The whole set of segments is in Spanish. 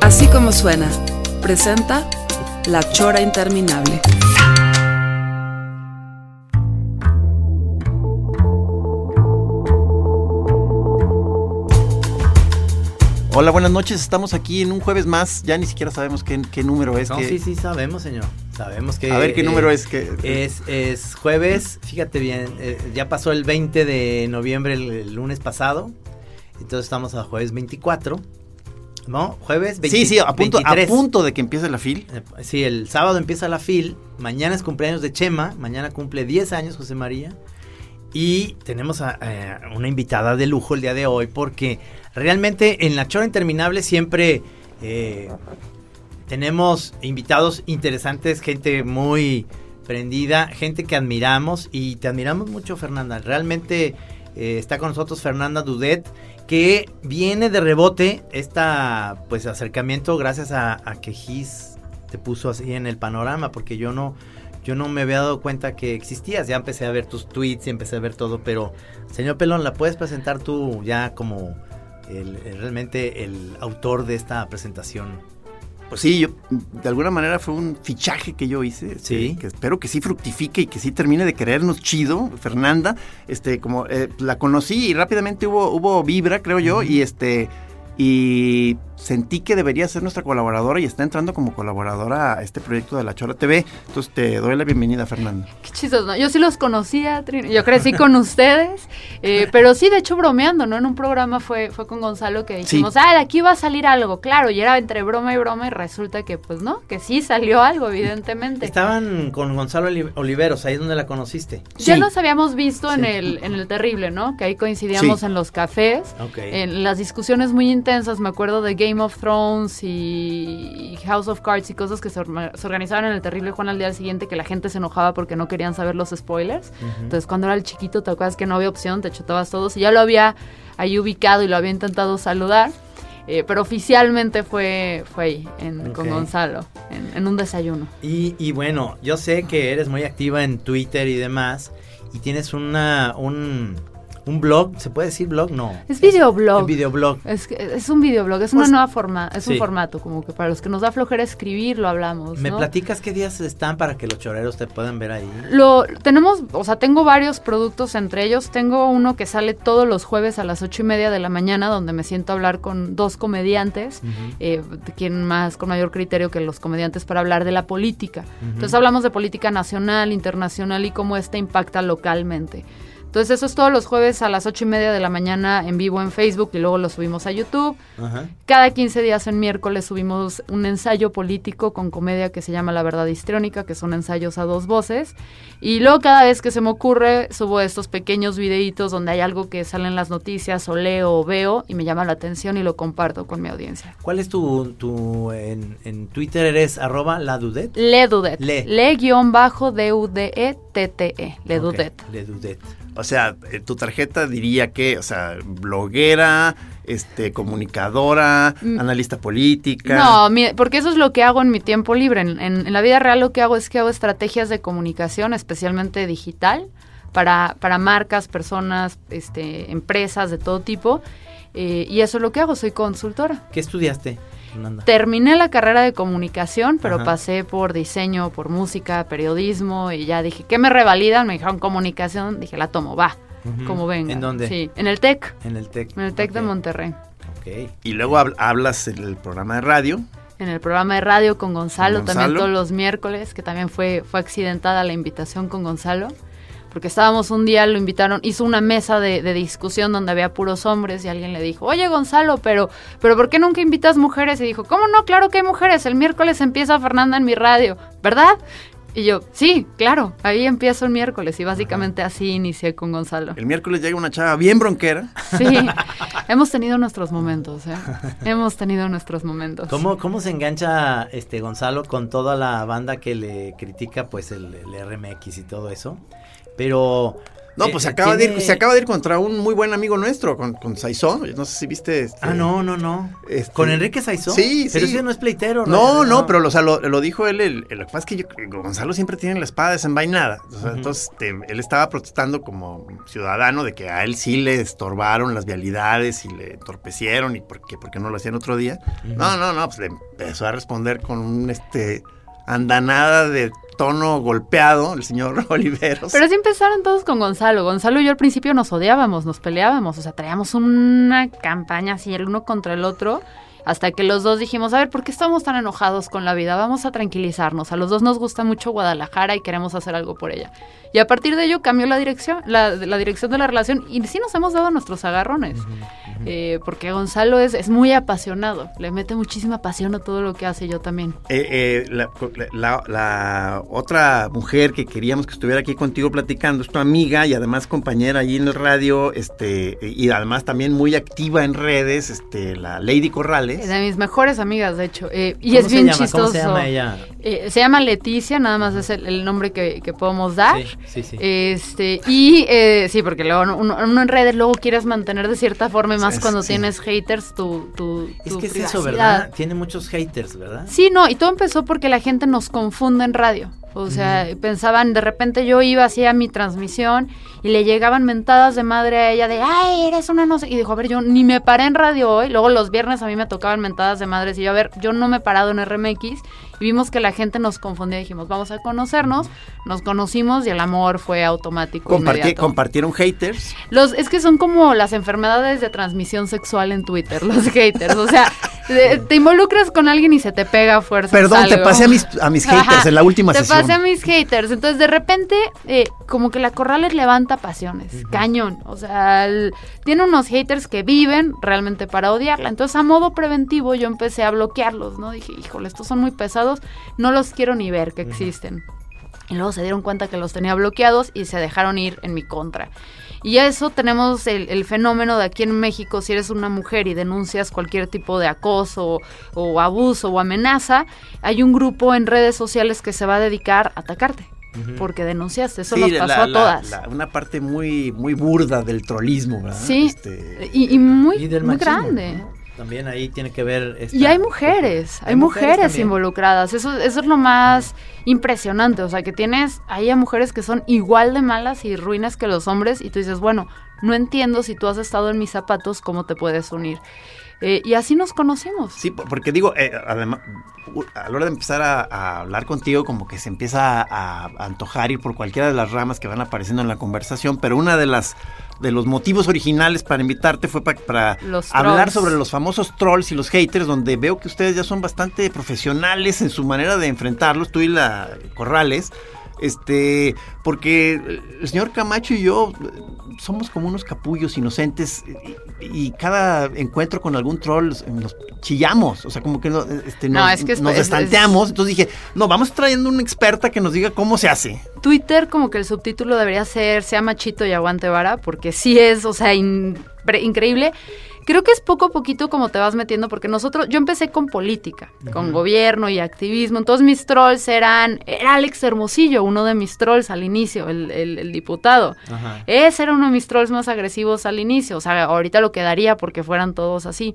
Así como suena, presenta La Chora Interminable. Hola, buenas noches. Estamos aquí en un jueves más. Ya ni siquiera sabemos qué, qué número es. No, que- sí, sí, sabemos, señor. Sabemos que... A ver qué eh, número es que. Es, es jueves, fíjate bien, eh, ya pasó el 20 de noviembre el, el lunes pasado, entonces estamos a jueves 24, ¿no? Jueves 20, sí, sí, a punto, a 23. punto de que empiece la fil. Eh, Sí, el sábado empieza la FIL, mañana es cumpleaños de Chema, mañana cumple 10 años José María, y tenemos a, eh, una invitada de lujo el día de hoy, porque realmente en la Chora Interminable siempre eh, tenemos invitados interesantes, gente muy prendida, gente que admiramos, y te admiramos mucho Fernanda, realmente eh, está con nosotros Fernanda Dudet, que viene de rebote esta pues acercamiento gracias a, que Gis te puso así en el panorama porque yo no yo no me había dado cuenta que existías. Ya empecé a ver tus tweets y empecé a ver todo pero señor Pelón la puedes presentar tú ya como el- realmente el autor de esta presentación Pues sí, yo, de alguna manera fue un fichaje que yo hice. este, Sí. Que espero que sí fructifique y que sí termine de querernos chido. Fernanda, este, como eh, la conocí y rápidamente hubo, hubo vibra, creo yo, y este. Y sentí que debería ser nuestra colaboradora y está entrando como colaboradora a este proyecto de la Chora TV. Entonces te doy la bienvenida, Fernanda. Qué chistoso, ¿no? Yo sí los conocía, yo crecí con ustedes, eh, pero sí, de hecho, bromeando, ¿no? En un programa fue, fue con Gonzalo que dijimos, ah, de aquí va a salir algo, claro, y era entre broma y broma, y resulta que, pues, no, que sí salió algo, evidentemente. estaban con Gonzalo Oli- Oliveros ahí donde la conociste Ya nos habíamos visto en el, en el Terrible, ¿no? Que ahí coincidíamos Sí. en los cafés, Ok. en las discusiones muy intensas, me acuerdo de Game of Thrones y House of Cards y cosas que se, organizaban en el Terrible Juan al día siguiente, que la gente se enojaba porque no querían saber los spoilers. Entonces, cuando era el chiquito, te acuerdas que no había opción, te chutabas todos y ya lo había ahí ubicado y lo había intentado saludar. eh, pero oficialmente fue, fue ahí, en- con. Gonzalo, en, en un desayuno. Y, y bueno, yo sé que eres muy activa en Twitter y demás. Y tienes una, un, un blog, ¿se puede decir blog? No. Es videoblog. Un videoblog. Es, es un videoblog, es una Pues- nueva forma, es un formato, como que para los que nos da flojera escribir, lo hablamos. ¿Me ¿no? platicas qué días están para que los choreros te puedan ver ahí? Lo tenemos, o sea, tengo varios productos entre ellos. Tengo uno que sale todos los jueves a las ocho y media de la mañana, donde me siento a hablar con dos comediantes, eh, quien más con mayor criterio que los comediantes para hablar de la política. Entonces hablamos de política nacional, internacional y cómo esta impacta localmente. Entonces eso es todos los jueves a las ocho y media de la mañana en vivo en Facebook y luego lo subimos a YouTube. Ajá. Cada 15 días en miércoles subimos un ensayo político con comedia que se llama La Verdad Histriónica, que son ensayos a dos voces. Y luego cada vez que se me ocurre subo estos pequeños videitos donde hay algo que sale en las noticias o leo o veo y me llama la atención y lo comparto con mi audiencia. ¿Cuál es tu, tu en, en Twitter eres arroba la dudet? Le Dudet. Le. Le Ok, Dudet. Le dudet. O sea, eh, tu tarjeta diría que, o sea, bloguera, este, comunicadora, Mm. analista política. No, mi- porque eso es lo que hago en mi tiempo libre. En, en- en la vida real lo que hago es que hago estrategias de comunicación, especialmente digital, para, para marcas, personas, este, empresas de todo tipo. Eh, y eso es lo que hago, soy consultora. ¿Qué estudiaste, Fernanda? Terminé la carrera de comunicación, pero Ajá. pasé por diseño, por música, periodismo y ya dije, ¿qué me revalidan? Me dijeron comunicación, dije, la tomo, va, Ujú. como venga. ¿En dónde? Sí, en el TEC, En el TEC. en el TEC de Monterrey. Ok. Y luego hab- hablas en el programa de radio. en el programa de radio con Gonzalo, Con también Gonzalo. todos los miércoles, que también fue, fue accidentada la invitación con Gonzalo, porque estábamos un día, lo invitaron, hizo una mesa de, de discusión donde había puros hombres y alguien le dijo, oye Gonzalo, pero, pero ¿por qué nunca invitas mujeres? Y dijo, ¿cómo no? Claro que hay mujeres, el miércoles empieza Fernanda en mi radio, ¿verdad? Y yo, sí, claro, ahí empiezo el miércoles y básicamente así inicié con Gonzalo. El miércoles llega una chava bien bronquera. Sí, hemos tenido nuestros momentos, ¿eh? Hemos tenido nuestros momentos. ¿Cómo, ¿Cómo se engancha este Gonzalo con toda la banda que le critica pues el, el RMX y todo eso? Pero no, pues se eh, acaba, de ir, se acaba de ir contra un muy buen amigo nuestro, con, con Saizó. No sé si viste. este- Ah, no, no, no. Este- ¿Con Enrique Saizó? Sí, Pero sí. ese no es pleitero. No, no, pero o sea, lo, lo dijo él. El, el- lo que pasa es que yo- Gonzalo siempre tiene la espada desenvainada. O sea. Entonces, este, él estaba protestando como ciudadano de que a él sí le estorbaron las vialidades y le entorpecieron y por qué, por qué no lo hacían otro día. No, no, no, pues le empezó a responder con un este andanada de tono golpeado, el señor Oliveros. Pero así empezaron todos con Gonzalo. Gonzalo y yo al principio nos odiábamos, nos peleábamos, o sea, traíamos una campaña así el uno contra el otro, hasta que los dos dijimos, a ver, ¿por qué estamos tan enojados con la vida? Vamos a tranquilizarnos. A los dos nos gusta mucho Guadalajara y queremos hacer algo por ella. Y a partir de ello cambió la dirección, la, la dirección de la relación y sí nos hemos dado nuestros agarrones. Eh, porque Gonzalo es, es muy apasionado, le mete muchísima pasión a todo lo que hace, yo también. Eh, eh, la, la- la otra mujer que queríamos que estuviera aquí contigo platicando es tu amiga y además compañera allí en el radio, este, y además también muy activa en redes, este, la Lady Corrales. Es de mis mejores amigas, de hecho. eh, y ¿Cómo es se bien llama? chistoso. ¿Cómo se llama ella? Eh, se llama Leticia, nada más es el, el nombre que, que podemos dar. Sí, sí, sí. Este, y eh, sí, porque luego uno, uno en redes luego quieres mantener de cierta forma y más cuando sí. tienes haters tu, tu, es que es eso, privacidad. ¿verdad? Tiene muchos haters, ¿verdad? Sí, no, y todo empezó porque la gente nos confunde en radio. O sea, pensaban, de repente yo iba así a mi transmisión y le llegaban mentadas de madre a ella de, ay, eres una no sé. Y dijo, a ver, yo ni me paré en radio hoy. Luego los viernes a mí me tocaban mentadas de madres y yo, a ver, yo no me he parado en RMX. Y vimos que la gente nos confundía. Dijimos, vamos a conocernos. Nos conocimos y el amor fue automático. Comparti- compartieron haters. Los, es que son como las enfermedades de transmisión sexual en Twitter, los haters. O sea, te involucras con alguien y se te pega a fuerza. Perdón, te pasé a mis, a mis haters en la última te sesión. pasé a mis haters. Entonces, de repente, eh, como que la Corrales levanta pasiones. Cañón. O sea, el- tiene unos haters que viven realmente para odiarla. Entonces, a modo preventivo, yo empecé a bloquearlos, ¿no? Dije, híjole, estos son muy pesados. No los quiero ni ver que existen. Y luego se dieron cuenta que los tenía bloqueados y se dejaron ir en mi contra. Y eso tenemos el, el fenómeno de aquí en México, si eres una mujer y denuncias cualquier tipo de acoso o, abuso o amenaza, hay un grupo en redes sociales que se va a dedicar a atacarte. Porque denunciaste, eso Sí, nos la- pasó a la- todas. la- una parte muy, muy burda del trolismo, ¿verdad? sí, Este, y, y muy, Y del muy machismo, grande. ¿no? También ahí tiene que ver... esta- Y hay mujeres, hay, Hay mujeres involucradas. Eso, eso es lo más impresionante. O sea, que tienes ahí a mujeres que son igual de malas y ruinas que los hombres. Y tú dices, bueno, no entiendo si tú has estado en mis zapatos, cómo te puedes unir. Eh, y así nos conocimos. Sí, po- porque digo, eh, además, a la hora de empezar a, a hablar contigo, como que se empieza a, a antojar ir por cualquiera de las ramas que van apareciendo en la conversación, pero una de las de los motivos originales para invitarte fue pa- para Los hablar trolls. sobre los famosos trolls y los haters, donde veo que ustedes ya son bastante profesionales en su manera de enfrentarlos, tú y la Corrales. Este, porque el señor Camacho y yo somos como unos capullos inocentes y, y cada encuentro con algún troll nos chillamos, o sea, como que este, No, nos, es que es- nos es- destanteamos. Entonces dije, no, vamos trayendo una experta que nos diga cómo se hace. Twitter como que el subtítulo debería ser sea machito y aguante vara, porque sí es, o sea, in- pre- increíble. Creo que es poco a poquito como te vas metiendo, porque nosotros, yo empecé con política, con gobierno y activismo, entonces mis trolls eran, era Alex Hermosillo, uno de mis trolls al inicio, el, el- el diputado. Ajá. Ese era uno de mis trolls más agresivos al inicio, o sea, ahorita lo quedaría porque fueran todos así.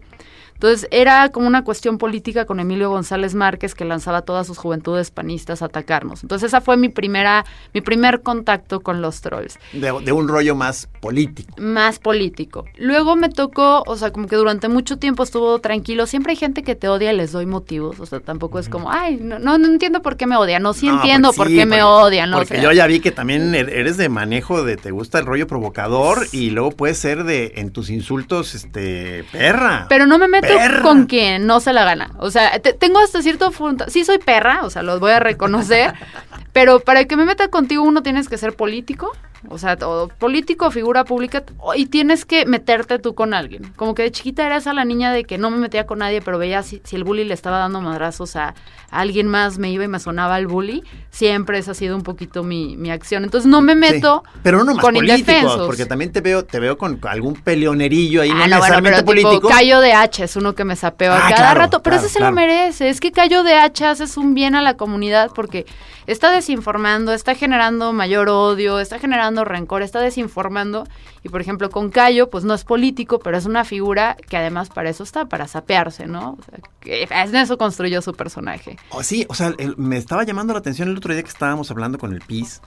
Entonces era como una cuestión política con Emilio González Márquez que lanzaba todas sus juventudes panistas a atacarnos. Entonces esa fue mi primera, mi primer contacto con los trolls, De, de un rollo más político. más político. Luego me tocó, o sea, como que durante mucho tiempo estuvo tranquilo. Siempre hay gente que te odia y les doy motivos, o sea, tampoco es como, ay, no, no, no entiendo por qué me odian, no, sí No, entiendo por sí, qué me odian, ¿no? O Porque sea, yo ya vi que también er- eres de manejo de te gusta el rollo provocador y luego puede ser de en tus insultos, este, perra. Pero no me meto Perra. con quien no se la gana. O sea, te- tengo hasta cierto punto. Sí, soy perra, o sea, los voy a reconocer. pero para que me meta contigo, uno tienes que ser político. O sea, o político, figura pública, y tienes que meterte tú con alguien. Como que de chiquita era esa la niña de que no me metía con nadie, pero veía si, si el bully le estaba dando madrazos a, a alguien más, me iba y me sonaba el bully. Siempre esa ha sido un poquito mi, mi acción. Entonces no me meto Sí, Pero no más con políticos, porque también te veo, te veo con algún peleonerillo ahí, no, Ah, no, bueno, necesariamente pero tipo, político. Cayo de Hacha es uno que me sapeo a Ah, cada claro, rato, pero claro, ese se claro. lo merece. Es que Cayo de Hacha es un bien a la comunidad porque está desinformando, está generando mayor odio, está generando rencor, está desinformando. Y por ejemplo, con Cayo, pues no es político, pero es una figura que además para eso está, para sapearse, ¿no? O sea, que en eso construyó su personaje. Oh, sí, o sea, me estaba llamando la atención el otro día que estábamos hablando con el PIS,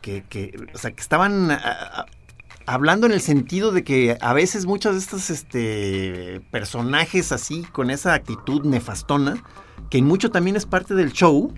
que, que o sea, que estaban hablando en el sentido de que a veces muchos de estos este, personajes así, con esa actitud nefastona, que mucho también es parte del show,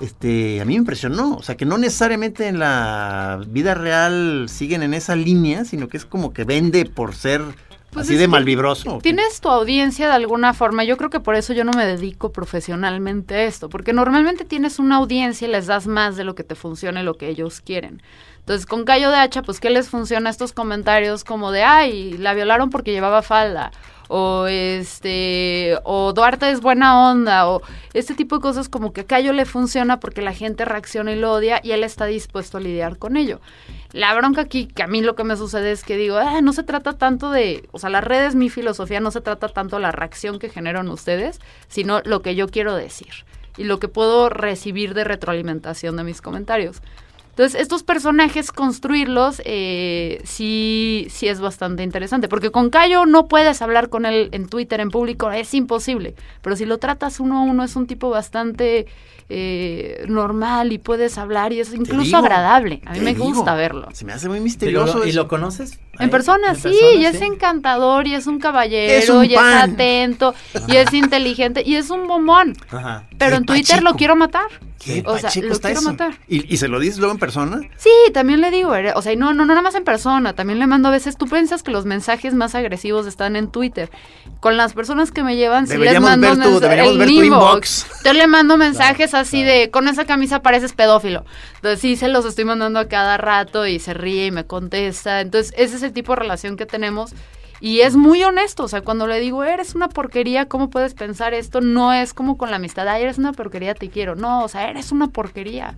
este, a mí me impresionó. O sea, que no necesariamente en la vida real siguen en esa línea, sino que es como que vende por ser Pues así de malvibroso. Tienes tu audiencia de alguna forma. Yo creo que por eso yo no me dedico profesionalmente a esto, porque normalmente tienes una audiencia y les das más de lo que te funciona y lo que ellos quieren. Entonces, con Cayo de Hacha, pues, ¿qué les funciona estos comentarios como de, ay, la violaron porque llevaba falda? O este, o Duarte es buena onda, o este tipo de cosas como que a Cayo le funciona porque la gente reacciona y lo odia y él está dispuesto a lidiar con ello. La bronca aquí, que a mí lo que me sucede es que digo, ah, no se trata tanto de, o sea, las redes, mi filosofía, no se trata tanto de la reacción que generan ustedes, sino lo que yo quiero decir y lo que puedo recibir de retroalimentación de mis comentarios. Entonces, estos personajes, construirlos, eh, sí, sí es bastante interesante. Porque con Cayo no puedes hablar con él en Twitter, en público, es imposible. Pero si lo tratas uno a uno, es un tipo bastante eh, normal y puedes hablar y es incluso digo, agradable. A mí me digo. gusta verlo. Se me hace muy ¿Y lo, misterioso. y lo conoces? En persona, ¿En sí, persona, y es sí? encantador, y es un caballero, Es un y es pan. atento, y es inteligente, y es un bombón. Ajá. Pero en Twitter lo quiero matar. ¿Qué o sea, lo está quiero eso? matar. ¿Y, y se lo dices luego en persona? Sí, también le digo, eh, o sea, y no, no, no nada más en persona, también le mando a veces, tú piensas que los mensajes más agresivos están en Twitter. Con las personas que me llevan, sí les mando ver tu- el ver tu inbox. inbox. Yo le mando mensajes así de, con esa camisa pareces pedófilo. Entonces sí, se los estoy mandando a cada rato y se ríe y me contesta. Entonces ese es el tipo de relación que tenemos. Y es muy honesto, o sea, cuando le digo, eres una porquería, ¿cómo puedes pensar esto? No es como con la amistad, ay, eres una porquería, te quiero. No, o sea, eres una porquería.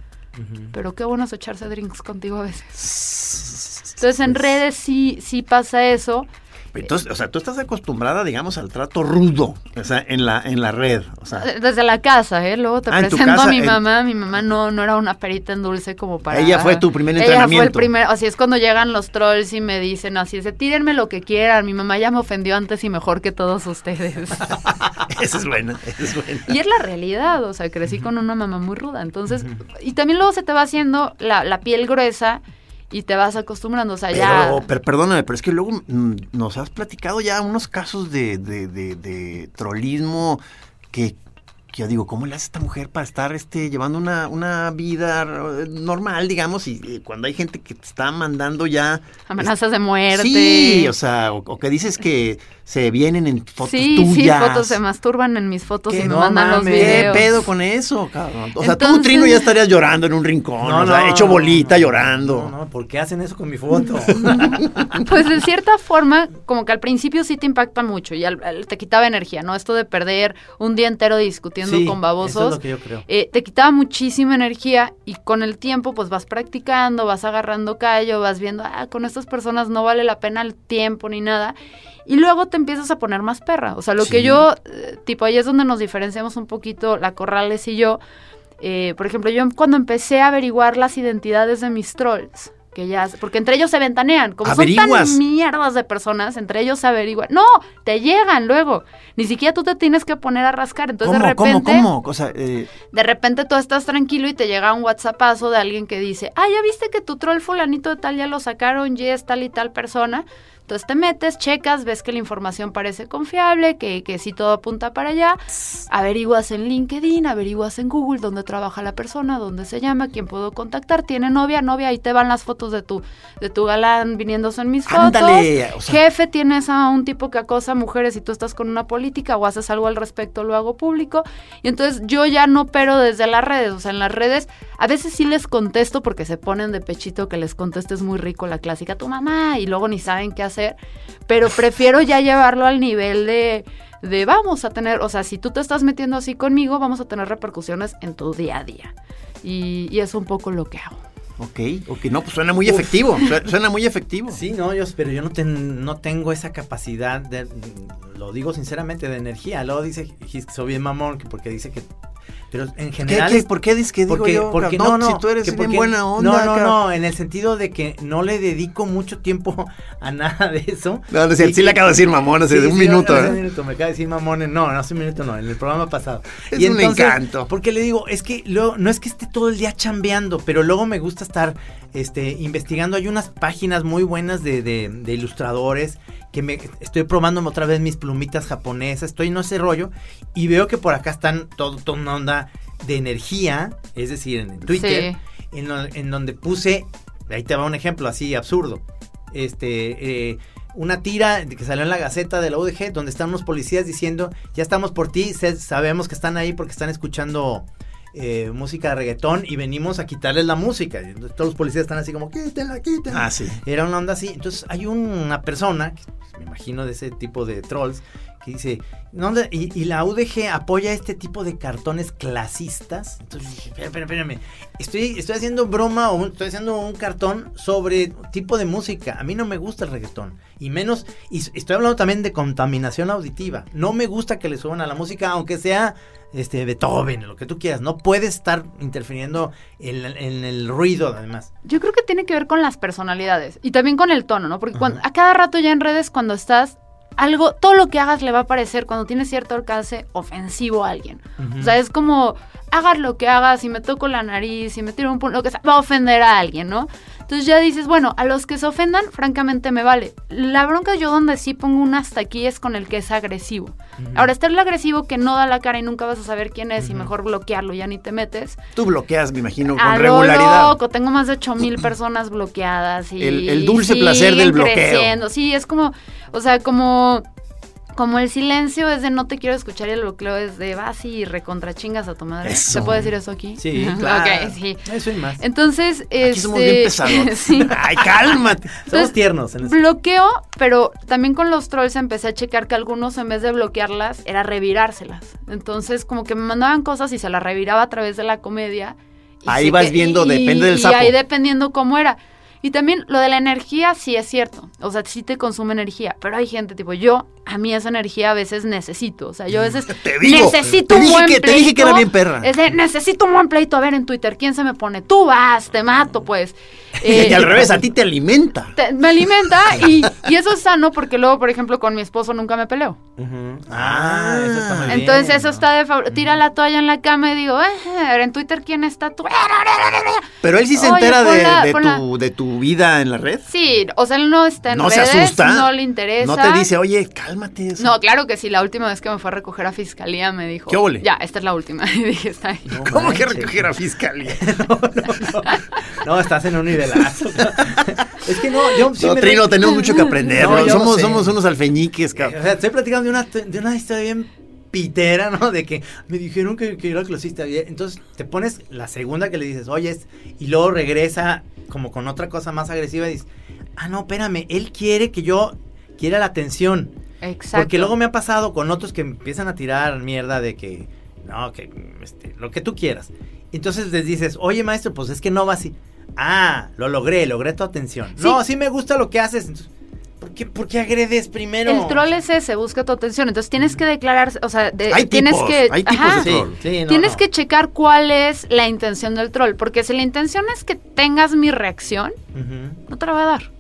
Pero qué bueno es echarse drinks contigo a veces. Entonces en redes sí, sí pasa eso. Entonces, o sea, tú estás acostumbrada, digamos, al trato rudo, o sea, en la, en la red, o sea, Desde la casa, ¿eh? Luego te Ah, presento casa, a mi en- mamá. Mi mamá no, no era una perita en dulce como para... Ella fue tu primer Ella fue el entrenamiento. primer... Así es cuando llegan los trolls y me dicen así, es de, tírenme lo que quieran. Mi mamá ya me ofendió antes y mejor que todos ustedes. esa es buena, esa es buena. y es la realidad, o sea, crecí con una mamá muy ruda. Entonces, y también luego se te va haciendo la, la piel gruesa y te vas acostumbrando, o sea, ya... Pero, per- perdóname, pero es que luego mm, nos has platicado ya unos casos de, de, de, de trolismo que, que yo digo, ¿cómo le hace esta mujer para estar este, llevando una, una vida eh, normal, digamos? Y, eh, cuando hay gente que te está mandando ya... Amenazas de muerte. Sí, o sea, o, o que dices que se vienen en fotos sí, tuyas. sí, fotos se masturban en mis fotos ¿Qué y me no mandan los mames, videos. ¿Qué pedo con eso, cabrón? O sea, tú, Entonces- Trino, ya estarías llorando en un rincón, No, o sea, no, hecho bolita, no, llorando. No, no, ¿por qué hacen eso con mi foto? Pues de cierta forma, como que al principio sí te impacta mucho y al- al- te quitaba energía, ¿no? Esto de perder un día entero discutiendo Sí, con babosos. Eso es lo que yo creo. eh, te quitaba muchísima energía y con el tiempo pues vas practicando, vas agarrando callo, vas viendo, ah, con estas personas no vale la pena el tiempo ni nada. Y luego te empiezas a poner más perra. O sea, lo que yo, eh, tipo, ahí es donde nos diferenciamos un poquito la Corrales y yo. Eh, por ejemplo, yo cuando empecé a averiguar las identidades de mis trolls, que ya, porque entre ellos se ventanean, como son tan mierdas de personas, entre ellos se averiguan. No, te llegan luego. Ni siquiera tú te tienes que poner a rascar. Entonces ¿Cómo, de repente, cómo, cómo? O sea, eh, de repente tú estás tranquilo y te llega un WhatsAppazo de alguien que dice, ah, ya viste que tu troll fulanito de tal ya lo sacaron y es tal y tal persona. Entonces te metes, checas, ves que la información parece confiable, que, que sí todo apunta para allá, averiguas en LinkedIn, averiguas en Google dónde trabaja la persona, dónde se llama, quién puedo contactar, tiene novia, novia, ahí te van las fotos de tu, de tu galán viniéndose en mis Ándale, fotos. o sea- Jefe, tienes a un tipo que acosa a mujeres y tú estás con una política o haces algo al respecto, lo hago público. Y entonces yo ya no pero desde las redes, o sea, en las redes a veces sí les contesto porque se ponen de pechito que les contestes muy rico la clásica tu mamá y luego ni saben qué hacer, pero prefiero ya llevarlo al nivel de de vamos a tener, o sea, si tú te estás metiendo así conmigo, vamos a tener repercusiones en tu día a día. Y, y es un poco lo que hago. Ok, ok, no, pues suena muy efectivo, su- suena muy efectivo. Sí, no, yo, pero yo no, ten- no tengo esa capacidad de, lo digo sinceramente, de energía. Luego dice que soy bien mamón, que porque dice que, pero en ¿Qué, general... qué, ¿Por qué dices que digo porque, yo? porque no, no, si tú eres que porque- buena onda. No, no, no, en el sentido de que no le dedico mucho tiempo a nada de eso. No, no sí le acabo de decir mamón hace Sí, un sí, minuto. hace ¿eh? un minuto, me acaba de decir mamón. en- No, no hace un minuto, no, en el programa pasado. Es un encanto. Porque le digo, es que luego, no es que esté todo el día chambeando, pero luego me gusta estar este, investigando. Hay unas páginas muy buenas de, de- de ilustradores que me estoy probándome otra vez mis plumitas japonesas. Estoy en ese rollo y veo que por acá están todo, toda una onda de energía, es decir, en Twitter, en, lo- en donde puse, ahí te va un ejemplo así absurdo, este, eh, una tira que salió en la Gaceta de la UDG donde están unos policías diciendo, ya estamos por ti, sabemos que están ahí porque están escuchando eh, música de reggaetón y venimos a quitarles la música. Y todos los policías están así como, quítenla, quítenla. Ah, sí. Era una onda así. Entonces hay una persona, que me imagino de ese tipo de trolls, que dice. Y, y la UDG apoya este tipo de cartones clasistas. Entonces dije, espera, espérame. Estoy, estoy haciendo broma o estoy haciendo un cartón sobre tipo de música. A mí no me gusta el reggaetón. Y menos, y estoy hablando también de contaminación auditiva. No me gusta que le suban a la música, aunque sea este Beethoven, lo que tú quieras. No puedes estar interfiriendo en, en el ruido, además. Yo creo que tiene que ver con las personalidades y también con el tono, ¿no? Porque cuando, a cada rato ya en redes, cuando estás, algo, todo lo que hagas le va a parecer, cuando tienes cierto alcance, ofensivo a alguien. O sea, es como, hagas lo que hagas, si me toco la nariz, si me tiro un punto, lo que sea, va a ofender a alguien, ¿no? Entonces ya dices, bueno, a los que se ofendan, francamente me vale. La bronca yo donde sí pongo un hasta aquí es con el que es agresivo. Ahora, está el agresivo que no da la cara y nunca vas a saber quién es y mejor bloquearlo, ya ni te metes. Tú bloqueas, me imagino, con A lo regularidad. loco, tengo más de 8 mil personas bloqueadas y El- el dulce placer del bloqueo. creciendo. Sí, es como, o sea, como como el silencio es de no te quiero escuchar y el bloqueo es de vas y recontra chingas a tu madre. Eso. ¿Se puede decir eso aquí? Sí, claro. Ok, sí. Eso y más. Entonces, Aquí somos este, bien pesados. sí. Ay, cálmate. Somos tiernos en. Bloqueo, pero también con los trolls empecé a checar que algunos en vez de bloquearlas era revirárselas. Entonces como que me mandaban cosas y se las reviraba a través de la comedia. Y Ahí vas que- viendo, y- depende del y sapo. ahí dependiendo cómo era. Y también lo de la energía sí es cierto. O sea, sí te consume energía. Pero hay gente tipo, yo, a mí esa energía a veces necesito. O sea, yo a veces Te digo, necesito te un buen que- te dije que era pleito. bien perra. Es de, necesito un buen pleito. A ver en Twitter, ¿quién se me pone? Tú vas, te mato, pues. y Eh, al revés, a ti te alimenta. te- me alimenta y, y eso es sano porque luego, por ejemplo, con mi esposo nunca me peleo. Ujú. Ah, eso está muy bien. Entonces eso ¿no? está de favor. Tira la toalla en la cama y digo, eh, en Twitter quién está tú. Pero él sí se Oye, entera de, tu, de tu vida en la red. Sí, o sea, él no está en No se asusta. no le interesa. No te dice, oye, cálmate. eso". No, claro que sí. La última vez que me fue a recoger a fiscalía me dijo, ¿Qué óvole? ya, esta es la última. Y dije, está. No ¿Cómo que recoger a fiscalía? No, estás en un es que no, yo sí no, me Trino, tenemos mucho que aprender. No, somos, somos unos alfeñiques, O cabrón. sea, estoy platicando de una, de una historia bien pitera, ¿no? De que me dijeron que, que era clasista. Entonces te pones la segunda que le dices, oye, es- y luego regresa como con otra cosa más agresiva y dices, ah, no, espérame, él quiere que yo quiera la atención. Exacto. Porque luego me ha pasado con otros que empiezan a tirar mierda de que, no, que este, lo que tú quieras. Entonces les dices, oye maestro, pues es que no va así. Ah, lo logré, logré tu atención. Sí. No, sí me gusta lo que haces. Entonces, ¿por, qué, ¿Por qué agredes primero? El troll es ese, busca tu atención. Entonces tienes que declararse, o sea, de- Hay tienes tipos, que... hay tipos ajá. de troll. Sí, sí, no, Tienes no. que checar cuál es la intención del troll, porque si la intención es que tengas mi reacción, no te la va a dar.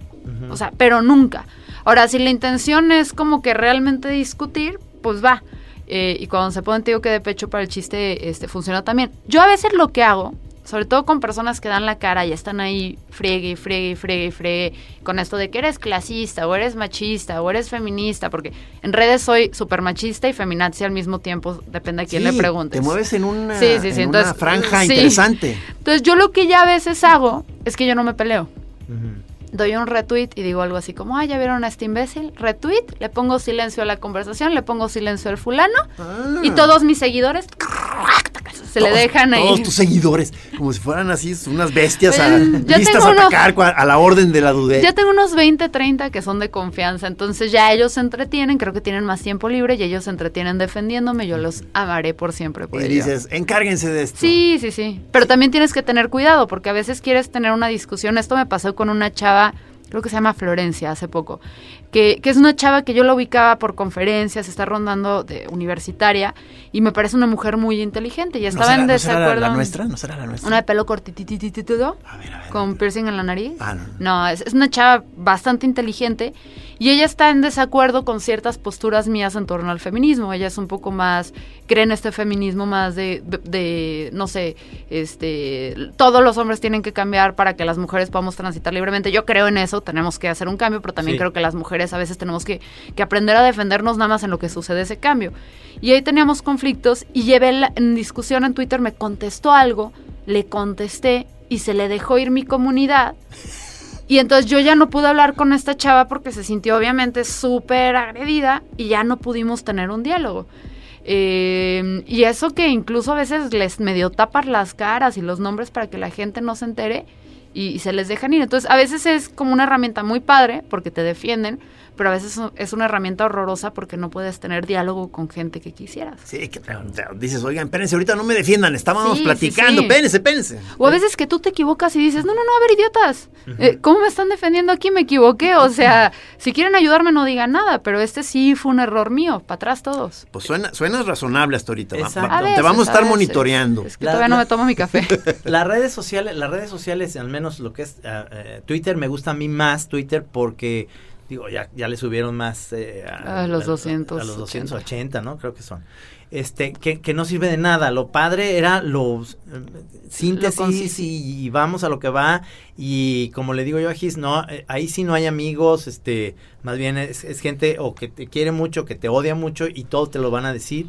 O sea, pero nunca. Ahora, si la intención es como que realmente discutir, pues va. Eh, y cuando se ponen, te digo que de pecho para el chiste este, funciona también. Yo a veces lo que hago, sobre todo con personas que dan la cara y están ahí friegue y friegue y friegue y friegue con esto de que eres clasista o eres machista o eres feminista, porque en redes soy súper machista y feminazi al mismo tiempo, depende a quién le preguntes. Te mueves en una, Sí, sí, sí, en una entonces, franja sí. interesante. Entonces yo lo que ya a veces hago es que yo no me peleo. Ujú. Doy un retweet y digo algo así como, ah, ya vieron a este imbécil, retweet, le pongo silencio a la conversación, le pongo silencio al fulano Ah. y todos mis seguidores se le dejan ahí. Todos tus seguidores, como si fueran así unas bestias a- listas a unos- atacar a la orden de la dudez. Ya tengo unos 20, 30 que son de confianza, entonces ya ellos se entretienen, creo que tienen más tiempo libre y ellos se entretienen defendiéndome, yo los amaré por siempre por y ello. dices, encárguense de esto. Sí, sí, sí. Pero también tienes que tener cuidado porque a veces quieres tener una discusión. Esto me pasó con una chava, creo que se llama Florencia hace poco, que, que es una chava que yo la ubicaba por conferencias, está rondando de universitaria y me parece una mujer muy inteligente y ¿No estaba será- en no será la- desacuerdo. la, nuestra? ¿No será la nuestra? Una de pelo cortitititito, con piercing en la nariz. Ah, no. No, es, es una chava bastante inteligente y ella está en desacuerdo con ciertas posturas mías en torno al feminismo. Ella es un poco más, cree en este feminismo más de, de- de, no sé, este, todos los hombres tienen que cambiar para que las mujeres podamos transitar libremente. Yo creo en eso, tenemos que hacer un cambio, pero también Sí. creo que las mujeres a veces tenemos que, que aprender a defendernos nada más en lo que sucede ese cambio. Y ahí teníamos conflictos y llevé en discusión en Twitter, me contestó algo, le contesté y se le dejó ir mi comunidad. Y entonces yo ya no pude hablar con esta chava porque se sintió obviamente súper agredida y ya no pudimos tener un diálogo. Eh, y eso que incluso a veces les medio tapan las caras y los nombres para que la gente no se entere y, y se les dejan ir. Entonces a veces es como una herramienta muy padre porque te defienden, pero a veces es una herramienta horrorosa porque no puedes tener diálogo con gente que quisieras. Sí, que te- te- dices, oigan, espérense, ahorita no me defiendan, estábamos Sí, sí, platicando, sí. espérense, espérense. O a veces que tú te equivocas y dices, no, no, no, a ver, idiotas, eh, ¿cómo me están defendiendo aquí? Me equivoqué. O sea, si quieren ayudarme no digan nada, pero este sí fue un error mío, para atrás todos. Pues suena, suenas razonable hasta ahorita. va- A te veces, vamos a estar veces. monitoreando. Es que La- todavía no la- me tomo mi café. Las redes sociales, las redes sociales, al menos lo que es ah, eh, Twitter, me gusta a mí más Twitter porque, digo, ya, ya le subieron más eh, A los 280. A los 280, ¿no? Creo que son. Este, que, que no sirve de nada. Lo padre era los eh, síntesis y, y vamos a lo que va. Y como le digo yo a Gis, no, eh, ahí sí no hay amigos, este, más bien es, es gente o que te quiere mucho, que te odia mucho y todo te lo van a decir.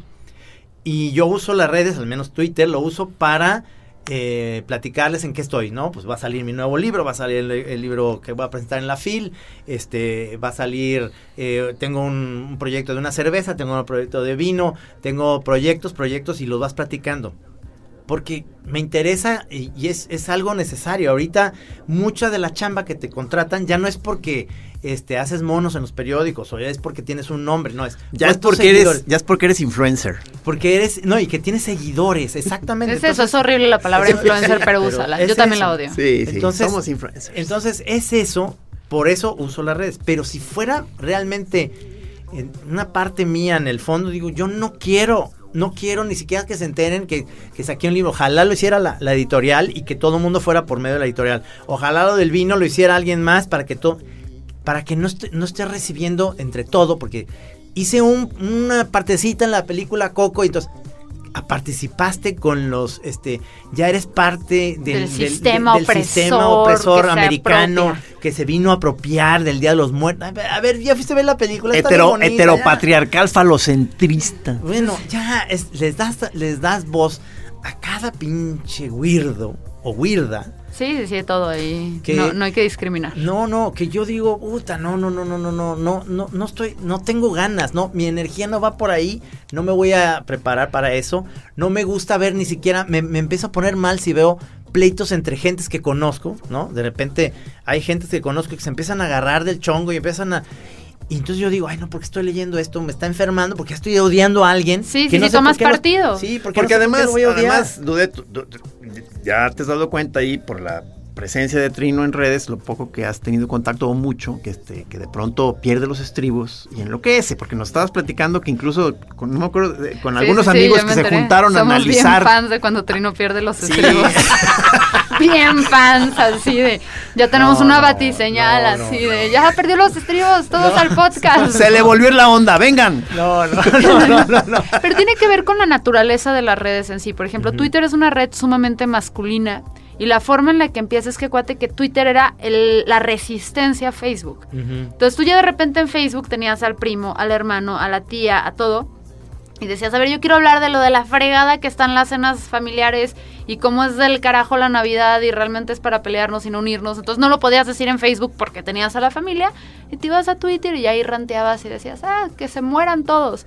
Y yo uso las redes, al menos Twitter, lo uso para eh, platicarles en qué estoy, ¿no? Pues va a salir mi nuevo libro, va a salir el, el libro que voy a presentar en la FIL, este, va a salir, eh, tengo un, un proyecto de una cerveza, tengo un proyecto de vino, tengo proyectos, proyectos y los vas platicando. Porque me interesa y, y es, es algo necesario. Ahorita mucha de la chamba que te contratan ya no es porque este, haces monos en los periódicos o ya es porque tienes un nombre, no es. Ya es, porque eres, ya es porque eres influencer. Porque eres, no, y que tienes seguidores, exactamente. es eso, es horrible la palabra influencer, pero pero úsala. Yo también eso. la odio. Sí, sí, Entonces- somos influencers. Entonces es eso, por eso uso las redes. Pero si fuera realmente en una parte mía en el fondo, digo, yo no quiero, no quiero ni siquiera que se enteren que, que saqué un libro. Ojalá lo hiciera la, editorial y que todo el mundo fuera por medio de la editorial. Ojalá lo del vino lo hiciera alguien más para que todo, para que no esté, no esté recibiendo entre todo, porque hice un- una partecita en la película Coco y entonces participaste con los este ya eres parte del, Del sistema del opresor sistema opresor que se americano que se vino a apropiar del Día de los Muertos. A ver, a ver, ya fuiste a ver la película. Hetero, bonita, ya. heteropatriarcal falocentrista. Bueno, ya es- les das les das voz a cada pinche weirdo o weirda. Sí, sí, sí, todo ahí. Que- No, no hay que discriminar. No, no, que yo digo, puta, no, no, no, no, no, no, no, no, no estoy, no tengo ganas, no, mi energía no va por ahí, no me voy a preparar para eso, no me gusta ver ni siquiera, me, me empiezo a poner mal si veo pleitos entre gentes que conozco, ¿no? De repente hay gentes que conozco que se empiezan a agarrar del chongo y empiezan a... Y entonces yo digo, ay, no, porque estoy leyendo esto, me está enfermando, porque estoy odiando a alguien. Sí, que sí, no sí, tomas lo- partido. sí, porque, Porque no sé por qué además, lo voy a odiar. además, Dudé, ya te has dado cuenta ahí por la presencia de Trino en redes, lo poco que has tenido contacto o mucho, que este, que de pronto pierde los estribos y enloquece, porque nos estabas platicando que incluso con, no me acuerdo, con algunos sí, sí, amigos que se juntaron a analizar. bien fans de cuando Trino pierde los Sí. bien fans, así de, ya tenemos No, una no, batiseñal, no, así no, de, ya perdió los estribos, todos al podcast. Se le volvió la onda, vengan. No, no, no, no, no, no. Pero tiene que ver con la naturaleza de las redes en sí. Por ejemplo, Twitter es una red sumamente masculina y la forma en la que empieza es que cuate que Twitter era el- la resistencia a Facebook. Entonces tú ya de repente en Facebook tenías al primo, al hermano, a la tía, a todo. Y decías, a ver, yo quiero hablar de lo de la fregada que están las cenas familiares y cómo es del carajo la Navidad y realmente es para pelearnos y no unirnos. Entonces no lo podías decir en Facebook porque tenías a la familia y te ibas a Twitter y ahí ranteabas y decías, ah, que se mueran todos.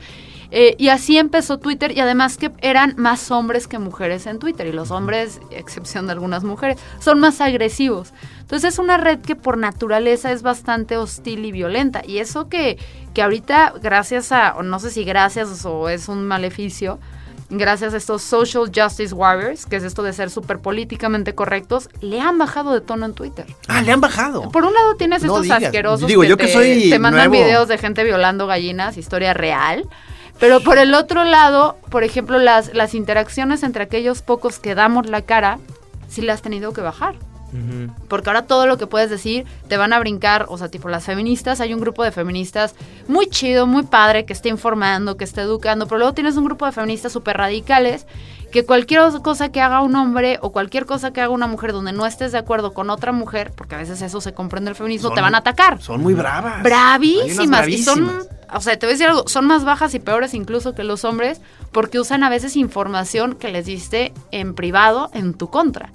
Eh, y así empezó Twitter y además que eran más hombres que mujeres en Twitter y los hombres, excepción de algunas mujeres, son más agresivos. Entonces es una red que por naturaleza es bastante hostil y violenta y eso que, que ahorita gracias a, o no sé si gracias o es un maleficio, gracias a estos social justice warriors, que es esto de ser súper políticamente correctos, le han bajado de tono en Twitter. Ah, le han bajado. Por un lado tienes No estos digas. asquerosos Digo, que, yo que te, soy te mandan nuevo. videos de gente violando gallinas, historia real. Pero por el otro lado, por ejemplo, las, las interacciones entre aquellos pocos que damos la cara, sí las has tenido que bajar. Porque ahora todo lo que puedes decir te van a brincar, o sea, tipo las feministas, hay un grupo de feministas muy chido, muy padre, que está informando, que está educando, pero luego tienes un grupo de feministas súper radicales que cualquier cosa que haga un hombre o cualquier cosa que haga una mujer donde no estés de acuerdo con otra mujer, porque a veces eso se comprende el feminismo, Son- te van a atacar. Son muy bravas. Bravísimas. Y son. O sea, te voy a decir algo, son más bajas y peores incluso que los hombres porque usan a veces información que les diste en privado en tu contra.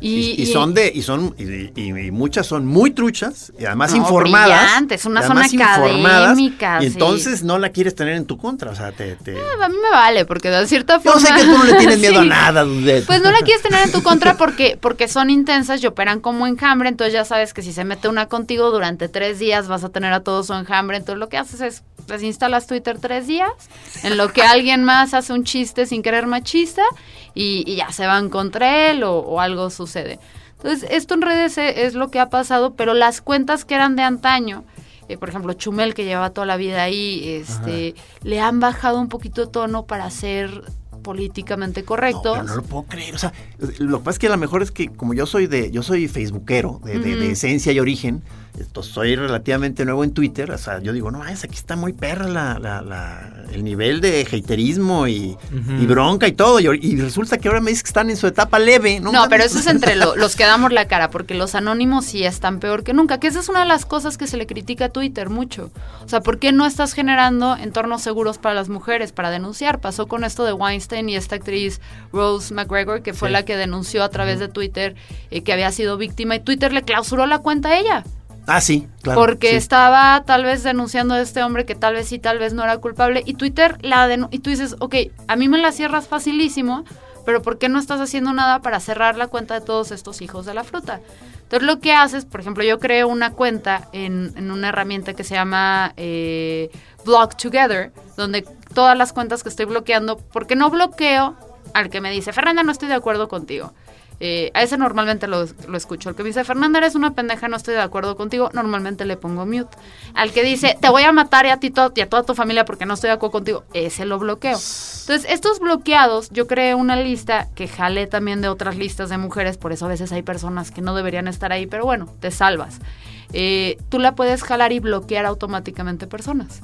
Y, y son de, y son, y, y- y muchas son muy truchas y además No, informadas. son además informadas, académicas, Y sí. entonces no la quieres tener en tu contra. O sea, te. te- A mí me vale, porque de cierta Yo forma... sé que tú no le tienes miedo a nada. Pues no la quieres tener en tu contra porque, porque son intensas y operan como enjambre, entonces ya sabes que si se mete una contigo durante tres días vas a tener a todo su enjambre, entonces lo que haces es desinstalas Twitter tres días, en lo que alguien más hace un chiste sin querer machista y, y ya se van contra él o, o algo sucede. Entonces esto en redes e- es lo que ha pasado, pero las cuentas que eran de antaño, eh, por ejemplo, Chumel, que lleva toda la vida ahí, este, le han bajado un poquito de tono para ser políticamente No, correctos. pero no lo puedo creer. O sea, lo que pasa es que a lo mejor es que como yo soy de, yo soy facebookero de, de- esencia y origen, esto, soy relativamente nuevo en Twitter. O sea, yo digo, no, es aquí está muy perra la, la- la- el nivel de haterismo y, bronca y todo. Y, resulta que ahora me dices que están en su etapa leve. No, No, pero eso es entre lo- los que damos la cara, porque los anónimos sí están peor que nunca, que esa es una de las cosas que se le critica a Twitter mucho. O sea, ¿por qué no estás generando entornos seguros para las mujeres para denunciar? Pasó con esto de Weinstein y esta actriz Rose McGregor, que fue Sí. la que denunció a través de Twitter eh, que había sido víctima y Twitter le clausuró la cuenta a ella. Ah, sí, claro. porque sí. estaba tal vez denunciando a este hombre que tal vez sí, tal vez no era culpable. Y Twitter la y tú dices, ok, a mí me la cierras facilísimo, pero ¿por qué no estás haciendo nada para cerrar la cuenta de todos estos hijos de la fruta? Entonces lo que haces, por ejemplo, yo creo una cuenta en, en una herramienta que se llama eh, Block Together, donde todas las cuentas que estoy bloqueando, porque no bloqueo al que me dice, Fernanda, no estoy de acuerdo contigo. Eh, a ese normalmente lo, lo escucho. El que me dice, Fernanda, eres una pendeja, no estoy de acuerdo contigo, normalmente le pongo mute. Al que dice, te voy a matar y a ti y a toda tu familia porque no estoy de acuerdo contigo, ese lo bloqueo. Entonces, estos bloqueados, yo creé una lista que jalé también de otras listas de mujeres, por eso a veces hay personas que no deberían estar ahí, pero bueno, te salvas. Eh, tú la puedes jalar y bloquear automáticamente personas.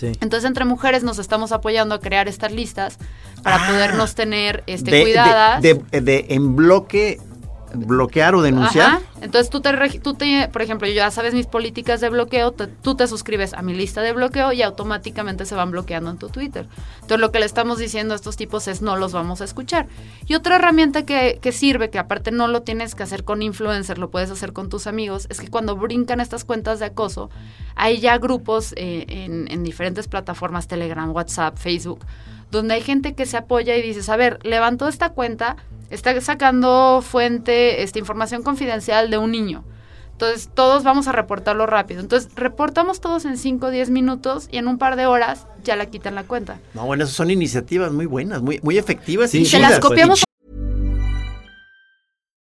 Sí. Entonces, entre mujeres nos estamos apoyando a crear estas listas para Ah. podernos tener este, de, de- cuidadas. de- de en bloque, bloquear o denunciar. Entonces tú te, tú te, por ejemplo, ya sabes mis políticas de bloqueo, tú te suscribes a mi lista de bloqueo y automáticamente se van bloqueando en tu Twitter. Entonces lo que le estamos diciendo a estos tipos es no los vamos a escuchar. Y otra herramienta que, que sirve, que aparte no lo tienes que hacer con influencers, lo puedes hacer con tus amigos, es que cuando brincan estas cuentas de acoso, hay ya grupos eh, en diferentes plataformas, Telegram, WhatsApp, Facebook, donde hay gente que se apoya y dices, a ver, levantó esta cuenta, está sacando fuente, esta información confidencial de un niño. Entonces, todos vamos a reportarlo rápido. Entonces, reportamos todos en 5 o 10 minutos y en un par de horas ya la quitan la cuenta. No, bueno, esas son iniciativas muy buenas, muy, muy efectivas Sí, y se las copiamos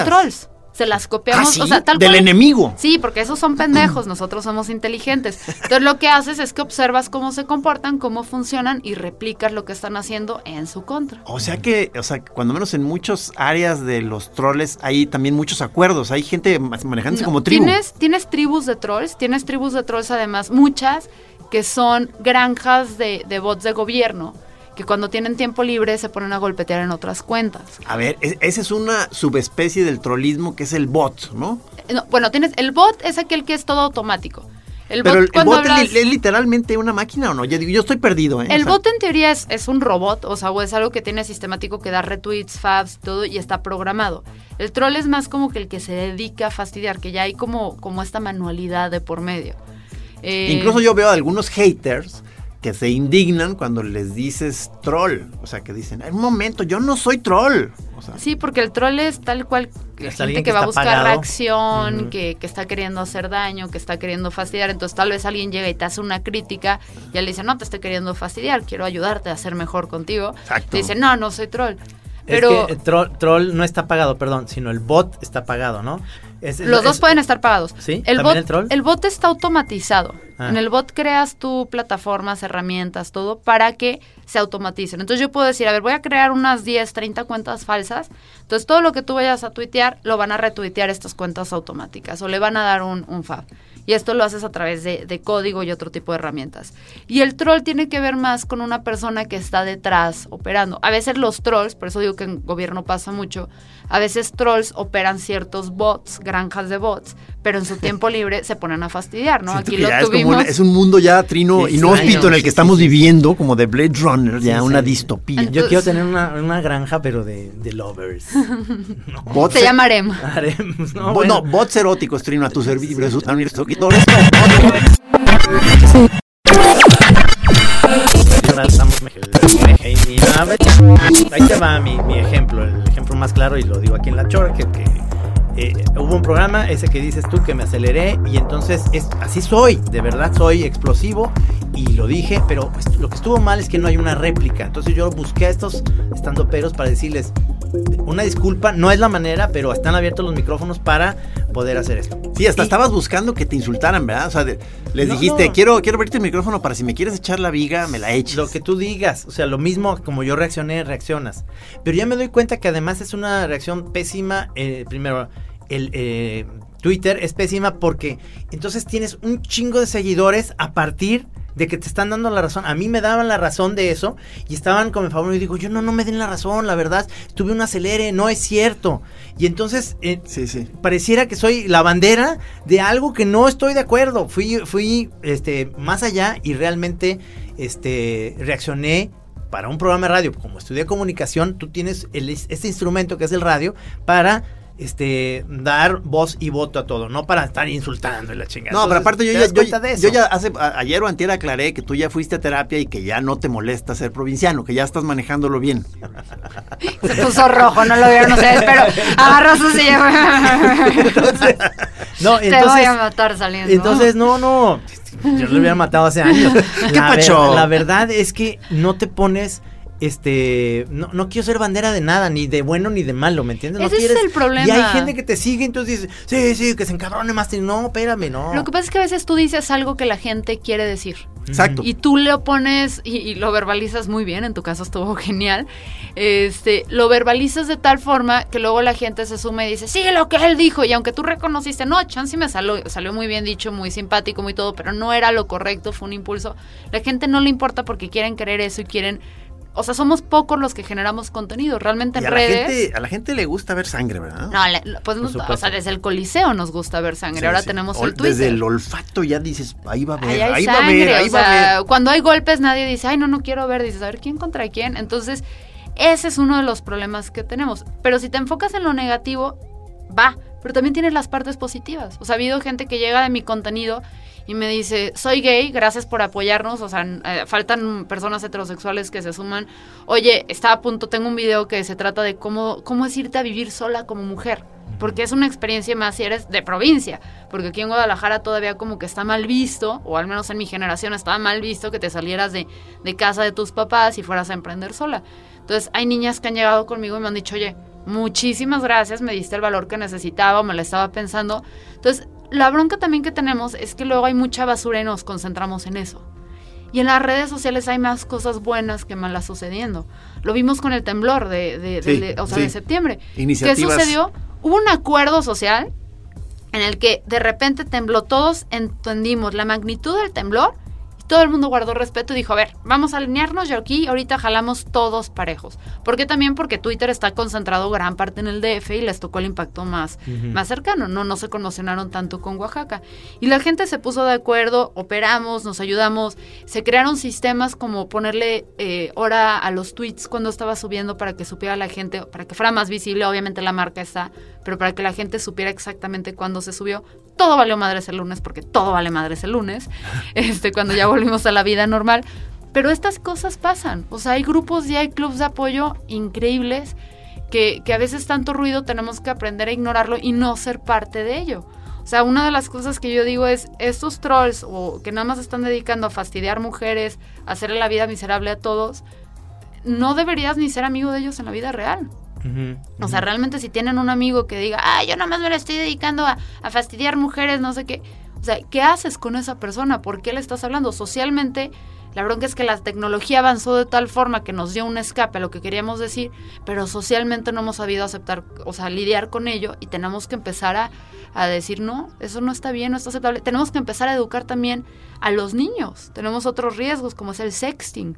Los trolls. Se las copiamos, ¿Ah, sí? o sea, tal Del cual- enemigo. Sí, porque esos son pendejos, nosotros somos inteligentes. Entonces lo que haces es que observas cómo se comportan, cómo funcionan y replicas lo que están haciendo en su contra. O sea que, o sea, cuando menos en muchas áreas de los troles hay también muchos acuerdos. Hay gente ma- manejándose No, como tribu. Tienes, tienes tribus de trolls, tienes tribus de trolls además, muchas que son granjas de, de bots de gobierno, que cuando tienen tiempo libre se ponen a golpetear en otras cuentas. A ver, e- esa es una subespecie del trolismo que es el bot, ¿no? Eh, no, bueno, tienes el bot es aquel que es todo automático. El Pero bot el, bot es hablas- li- es, literalmente una máquina o no? Yo estoy perdido, ¿eh? El O sea, bot en teoría es, es un robot, o sea, o es algo que tiene sistemático que da retweets, faps, todo y está programado. El troll es más como que el que se dedica a fastidiar, que ya hay como, como esta manualidad de por medio. Eh, Incluso yo veo a algunos haters que se indignan cuando les dices troll. O sea, que dicen, "Ay, un momento, yo no soy troll. O sea, Sí, porque el troll es tal cual la Es gente que, que va a buscar pagado. reacción, que, que está queriendo hacer daño, que está queriendo fastidiar. Entonces tal vez alguien llega y te hace una crítica y él dice, no, te estoy queriendo fastidiar, quiero ayudarte a ser mejor contigo. Exacto. Te dice, no, no soy troll. Pero es que el troll, troll no está pagado, perdón, sino el bot está pagado, ¿no? Es- los es- dos pueden estar pagados. ¿Sí? El ¿También bot, el troll? el bot está automatizado. Ah. En el bot creas tu plataformas, herramientas, todo para que se automaticen. Entonces yo puedo decir, a ver, voy a crear unas 10, 30 cuentas falsas. Entonces todo lo que tú vayas a tuitear lo van a retuitear estas cuentas automáticas o le van a dar un, un fab. Y esto lo haces a través de, código y otro tipo de herramientas. Y el troll tiene que ver más con una persona que está detrás operando. A veces los trolls, por eso digo que en gobierno pasa mucho, a veces trolls operan ciertos bots, granjas de bots, pero en su tiempo libre se ponen a fastidiar, ¿no? siento Aquí lo ya es, como tuvimos. un, es un mundo ya trino Sí, inhóspito extraño, en el que sí, estamos sí, sí. viviendo, como de Blade Runner, ya Sí, una sí. distopía. Yo quiero tener una, una granja, pero de, de lovers. no. Bots- Se llama Harem. Haremos, no, Bo- bueno. No, bots eróticos, Trino, a tu servicio. Ahí te va mi, mi ejemplo, el ejemplo más claro, y lo digo aquí en la chora, que, que, eh, hubo un programa, ese que dices tú, que me aceleré, y entonces es, así soy, de verdad soy explosivo, y lo dije, pero est- lo que estuvo mal es que no hay una réplica. Entonces yo busqué a estos estandoperos para decirles, una disculpa, no es la manera, pero están abiertos los micrófonos para poder hacer esto. Sí, hasta Y- estabas buscando que te insultaran, ¿verdad? O sea, de- les No, dijiste, no. quiero quiero abrirte el micrófono para si me quieres echar la viga, me la eches. Lo que tú digas, o sea, lo mismo como yo reaccioné, reaccionas. Pero ya me doy cuenta que además es una reacción pésima. eh, primero, el eh, Twitter es pésima porque entonces tienes un chingo de seguidores a partir de que te están dando la razón. A mí me daban la razón de eso y estaban con mi favor y digo, yo no, no me den la razón, la verdad, tuve un acelere, no es cierto. Y entonces eh, Sí, sí. pareciera que soy la bandera de algo que no estoy de acuerdo. Fui, fui este, más allá y realmente este, reaccioné para un programa de radio. Como estudié comunicación, tú tienes el- este instrumento que es el radio para este, dar voz y voto a todo, no para estar insultando y la chingada. No, pero aparte yo ¿te ya, yo, yo ya hace, a- ayer o antier aclaré que tú ya fuiste a terapia y que ya no te molesta ser provinciano, que ya estás manejándolo bien. Se puso rojo, no lo vieron ustedes, pero agarró su silla. Entonces, no, Te voy a matar saliendo. Entonces, no, no. Yo lo hubiera matado hace años. ¿Qué la, ver- pacho? la verdad es que no te pones. Este, no, no quiero ser bandera de nada, ni de bueno ni de malo, ¿me entiendes? No Ese es quieres- el problema. Y hay gente que te sigue, entonces dices, sí, sí, que se encabrone más. No, espérame, no. Lo que pasa es que a veces tú dices algo que la gente quiere decir. Exacto. Y tú le opones y, y lo verbalizas muy bien, en tu caso estuvo genial. Este, lo verbalizas de tal forma que luego la gente se suma y dice, sí, lo que él dijo. Y aunque tú reconociste, no, chance me salió, salió muy bien dicho, muy simpático, muy todo, pero no era lo correcto, fue un impulso. La gente no le importa porque quieren creer eso y quieren. O sea, somos pocos los que generamos contenido. Realmente Y en la, redes. gente, a la gente le gusta ver sangre, ¿verdad? No, le- pues o sea, desde el coliseo nos gusta ver sangre. Sí, Ahora sí. tenemos O- el Twitter. Desde el olfato ya dices, ahí va a ver, Ahí hay ahí va a ver, ahí o va a sea, ver. cuando hay golpes nadie dice, ay, no, no quiero ver, dices, a ver, ¿quién contra quién? Entonces, ese es uno de los problemas que tenemos. Pero si te enfocas en lo negativo, va, pero también tienes las partes positivas. O sea, ha habido gente que llega de mi contenido y me dice, soy gay, gracias por apoyarnos, o sea, eh, faltan personas heterosexuales que se suman. Oye, está a punto, tengo un video que se trata de cómo, cómo es irte a vivir sola como mujer, porque es una experiencia más si eres de provincia, porque aquí en Guadalajara todavía como que está mal visto, o al menos en mi generación estaba mal visto que te salieras de, de casa de tus papás y fueras a emprender sola. Entonces hay niñas que han llegado conmigo y me han dicho, oye, muchísimas gracias, me diste el valor que necesitaba me lo estaba pensando. Entonces, la bronca también que tenemos es que luego hay mucha basura y nos concentramos en eso. Y en las redes sociales hay más cosas buenas que malas sucediendo. Lo vimos con el temblor de, de, Sí, de- o sea, sí. de septiembre. ¿Qué sucedió? Hubo un acuerdo social en el que de repente tembló. Todos entendimos la magnitud del temblor todo el mundo guardó respeto y dijo, a ver, vamos a alinearnos y aquí ahorita jalamos todos parejos. ¿Por qué también? Porque Twitter está concentrado gran parte en el DF y les tocó el impacto más, más cercano. No, no se conmocionaron tanto con Oaxaca. Y la gente se puso de acuerdo, operamos, nos ayudamos. Se crearon sistemas como ponerle eh, hora a los tweets cuando estaba subiendo para que supiera la gente, para que fuera más visible. Obviamente la marca está, pero para que la gente supiera exactamente cuándo se subió. Todo valió madres el lunes, porque todo vale madres el lunes, este, cuando ya volvimos a la vida normal. Pero estas cosas pasan. O sea, hay grupos y hay clubs de apoyo increíbles que, que a veces tanto ruido tenemos que aprender a ignorarlo y no ser parte de ello. O sea, una de las cosas que yo digo es, estos trolls o que nada más están dedicando a fastidiar mujeres, a hacerle la vida miserable a todos, no deberías ni ser amigo de ellos en la vida real. O sea, realmente si tienen un amigo que diga, ah, yo nada más me la estoy dedicando a, a fastidiar mujeres, no sé qué. O sea, ¿qué haces con esa persona? ¿Por qué le estás hablando? Socialmente, la bronca es que la tecnología avanzó de tal forma que nos dio un escape a lo que queríamos decir, pero socialmente no hemos sabido aceptar, o sea, lidiar con ello y tenemos que empezar a, a decir, no, eso no está bien, no está aceptable. Tenemos que empezar a educar también a los niños. Tenemos otros riesgos, como es el sexting.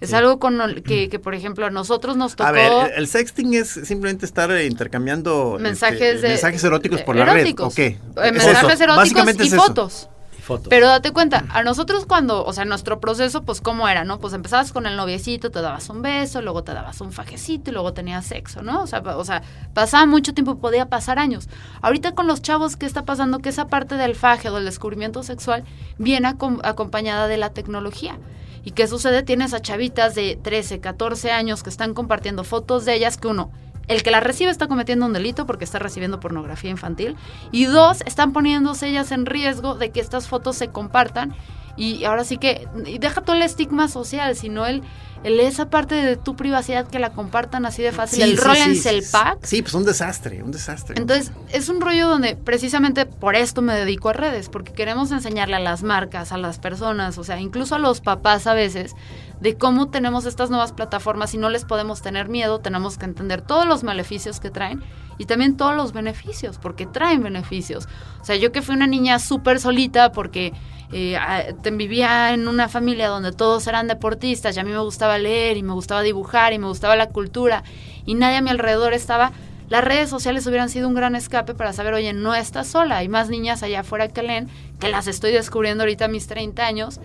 Es algo con el que, que, por ejemplo, a nosotros nos tocó... A ver, el sexting es simplemente estar eh, intercambiando mensajes, este, de- mensajes eróticos por la red. eróticos. ¿O qué? Eh, Es mensajes eso. eróticos y es fotos. Y fotos. Pero date cuenta, a nosotros cuando, o sea, nuestro proceso, pues, ¿cómo era, no? Pues empezabas con el noviecito, te dabas un beso, luego te dabas un fajecito y luego tenías sexo, ¿no? O sea, o sea, pasaba mucho tiempo, podía pasar años. Ahorita con los chavos, ¿qué está pasando? Que esa parte del faje o del descubrimiento sexual viene acom- acompañada de la tecnología. ¿Y qué sucede? Tienes a chavitas de 13, 14 años que están compartiendo fotos de ellas que uno, el que las recibe está cometiendo un delito porque está recibiendo pornografía infantil. Y dos, están poniéndose ellas en riesgo de que estas fotos se compartan. Y ahora sí que, y deja todo el estigma social, sino el, el esa parte de tu privacidad que la compartan así de fácil. Sí, el sí, rol en sí. Sí, pues un desastre, un desastre. Entonces, es un rollo donde precisamente por esto me dedico a redes, porque queremos enseñarle a las marcas, a las personas, o sea, incluso a los papás a veces, de cómo tenemos estas nuevas plataformas y no les podemos tener miedo, tenemos que entender todos los maleficios que traen y también todos los beneficios, porque traen beneficios. O sea, yo que fui una niña súper solita porque eh, a- te- vivía en una familia donde todos eran deportistas y a mí me gustaba leer y me gustaba dibujar y me gustaba la cultura y nadie a mi alrededor estaba las redes sociales hubieran sido un gran escape para saber, oye, no estás sola, hay más niñas allá afuera que leen, que las estoy descubriendo ahorita a mis 30 años.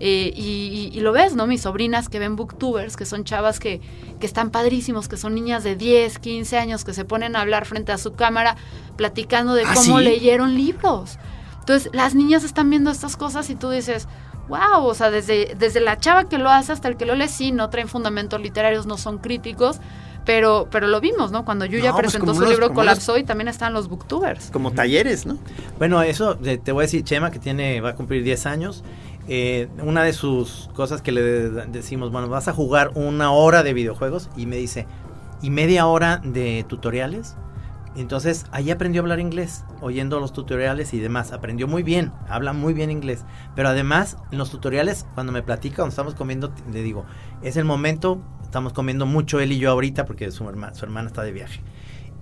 eh, y, y- y lo ves, ¿no? Mis sobrinas que ven booktubers, que son chavas que, que están padrísimos, que son niñas de 10, 15 años, que se ponen a hablar frente a su cámara platicando de ¿Ah, cómo sí? leyeron libros. Entonces, las niñas están viendo estas cosas y tú dices, wow, o sea, desde, desde la chava que lo hace hasta el que lo lee, sí, no traen fundamentos literarios, no son críticos, pero, pero lo vimos, ¿no? Cuando Yuya No, pues presentó su libro Colapsó y también están los booktubers. Como talleres, ¿no? Bueno, eso te voy a decir, Chema, que tiene, va a cumplir 10 años. eh, una de sus cosas que le de- decimos, bueno, vas a jugar una hora de videojuegos y me dice, ¿y media hora de tutoriales? Entonces ahí aprendió a hablar inglés, oyendo los tutoriales y demás. Aprendió muy bien, habla muy bien inglés. Pero además, en los tutoriales, cuando me platica, cuando estamos comiendo, le digo, es el momento, estamos comiendo mucho él y yo ahorita porque su, herma- su hermana está de viaje.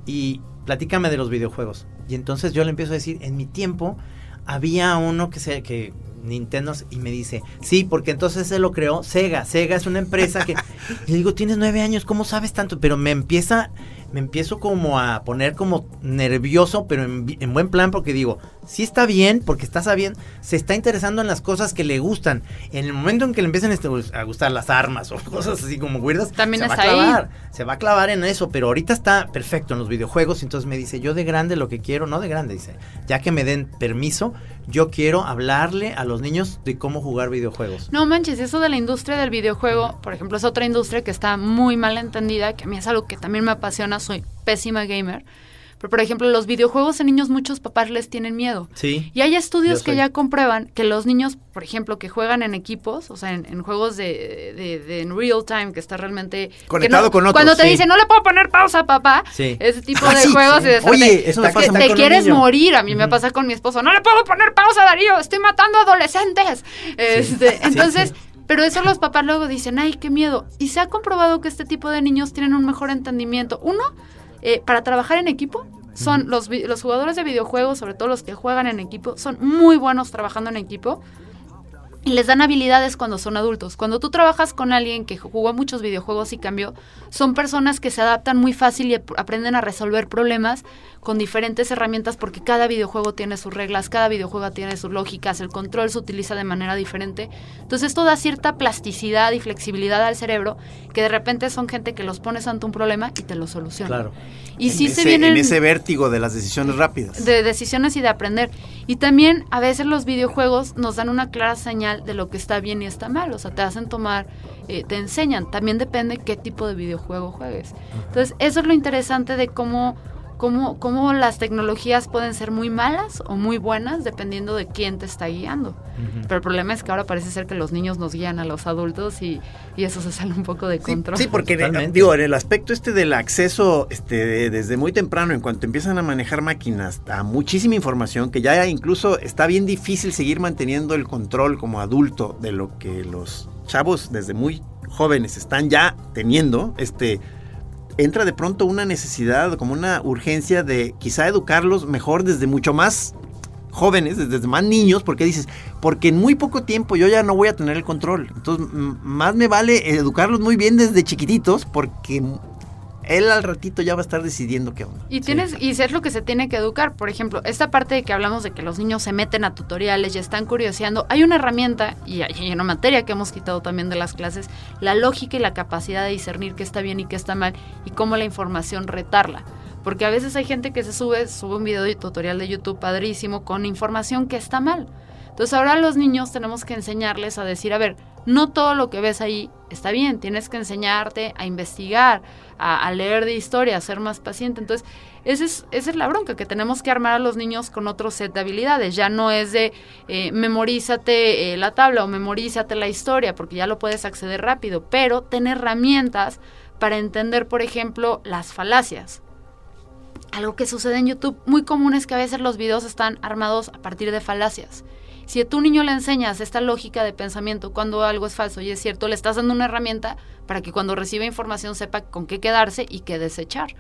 Y platícame de los videojuegos. Y entonces yo le empiezo a decir, en mi tiempo había uno que se que Nintendo y me dice, sí, porque entonces se lo creó Sega. Sega es una empresa que le digo, tienes nueve años, ¿cómo sabes tanto? Pero me empieza, me empiezo como a poner como nervioso, pero en, en buen plan porque digo, sí está bien porque está sabiendo, se está interesando en las cosas que le gustan. En el momento en que le empiecen este, a gustar las armas o cosas así como weirdas, También se va a ahí. clavar, se va a clavar en eso, pero ahorita está perfecto en los videojuegos, entonces me dice, yo de grande lo que quiero, no de grande, dice, ya que me den permiso, yo quiero hablarle a los niños de cómo jugar videojuegos. No manches, eso de la industria del videojuego, por ejemplo, es otra industria que está muy mal entendida, que a mí es algo que también me apasiona, soy pésima gamer. Pero, por ejemplo, los videojuegos en niños muchos papás les tienen miedo. Sí. Y hay estudios que ya comprueban que los niños, por ejemplo, que juegan en equipos, o sea, en, en juegos de, de- de en real time, que está realmente... Conectado no- con otros, Cuando te sí. dicen, no le puedo poner pausa, papá. Sí. Ese tipo Ah, de sí, juegos y de Oye, eso me que pasa te un quieres morir. A mí me pasa con mi esposo. No le puedo poner pausa, Darío. Estoy matando adolescentes. Este, entonces... Pero eso los papás luego dicen, ay, qué miedo. Y se ha comprobado que este tipo de niños tienen un mejor entendimiento. Uno, eh, para trabajar en equipo, son los, los jugadores de videojuegos, sobre todo los que juegan en equipo, son muy buenos trabajando en equipo y les dan habilidades cuando son adultos. Cuando tú trabajas con alguien que jugó muchos videojuegos y cambió, son personas que se adaptan muy fácil y ap- aprenden a resolver problemas con diferentes herramientas porque cada videojuego tiene sus reglas, cada videojuego tiene sus lógicas, el control se utiliza de manera diferente. Entonces esto da cierta plasticidad y flexibilidad al cerebro que de repente son gente que los pones ante un problema y te lo soluciona. Claro. Y sí en se ese, vienen en ese vértigo de las decisiones rápidas. de decisiones y de aprender. Y también a veces los videojuegos nos dan una clara señal de lo que está bien y está mal. O sea, te hacen tomar, eh, te enseñan. También depende qué tipo de videojuego juegues. Entonces, eso es lo interesante de cómo, cómo, cómo las tecnologías pueden ser muy malas o muy buenas dependiendo de quién te está guiando. Pero el problema es que ahora parece ser que los niños nos guían a los adultos y, y eso se sale un poco de control. sí, porque en digo, en el aspecto este del acceso este, de- desde muy temprano, en cuanto empiezan a manejar máquinas, a muchísima información, que ya incluso está bien difícil seguir manteniendo el control como adulto de lo que los chavos desde muy jóvenes están ya teniendo, este entra de pronto una necesidad, como una urgencia de quizá educarlos mejor desde mucho más jóvenes, desde más niños, porque dices, porque en muy poco tiempo yo ya no voy a tener el control. Entonces, más me vale educarlos muy bien desde chiquititos, porque él al ratito ya va a estar decidiendo qué onda. Y tienes, y es lo que se tiene que educar. Por ejemplo, esta parte de que hablamos de que los niños se meten a tutoriales y están curioseando, hay una herramienta, y hay una materia que hemos quitado también de las clases, la lógica y la capacidad de discernir qué está bien y qué está mal, y cómo la información retarla. Porque a veces hay gente que se sube, sube un video de tutorial de YouTube padrísimo con información que está mal. Entonces ahora los niños tenemos que enseñarles a decir, a ver, no todo lo que ves ahí está bien, tienes que enseñarte a investigar, a, leer de historia, a ser más paciente. Entonces, esa es, esa es la bronca, que tenemos que armar a los niños con otro set de habilidades. Ya no es de eh, memorízate eh, la tabla o memorízate la historia, porque ya lo puedes acceder rápido, pero tener herramientas para entender, por ejemplo, las falacias. Algo que sucede en YouTube muy común es que a veces los videos están armados a partir de falacias. Si a tu niño le enseñas esta lógica de pensamiento cuando algo es falso y es cierto, le estás dando una herramienta para que cuando reciba información sepa con qué quedarse y qué desechar.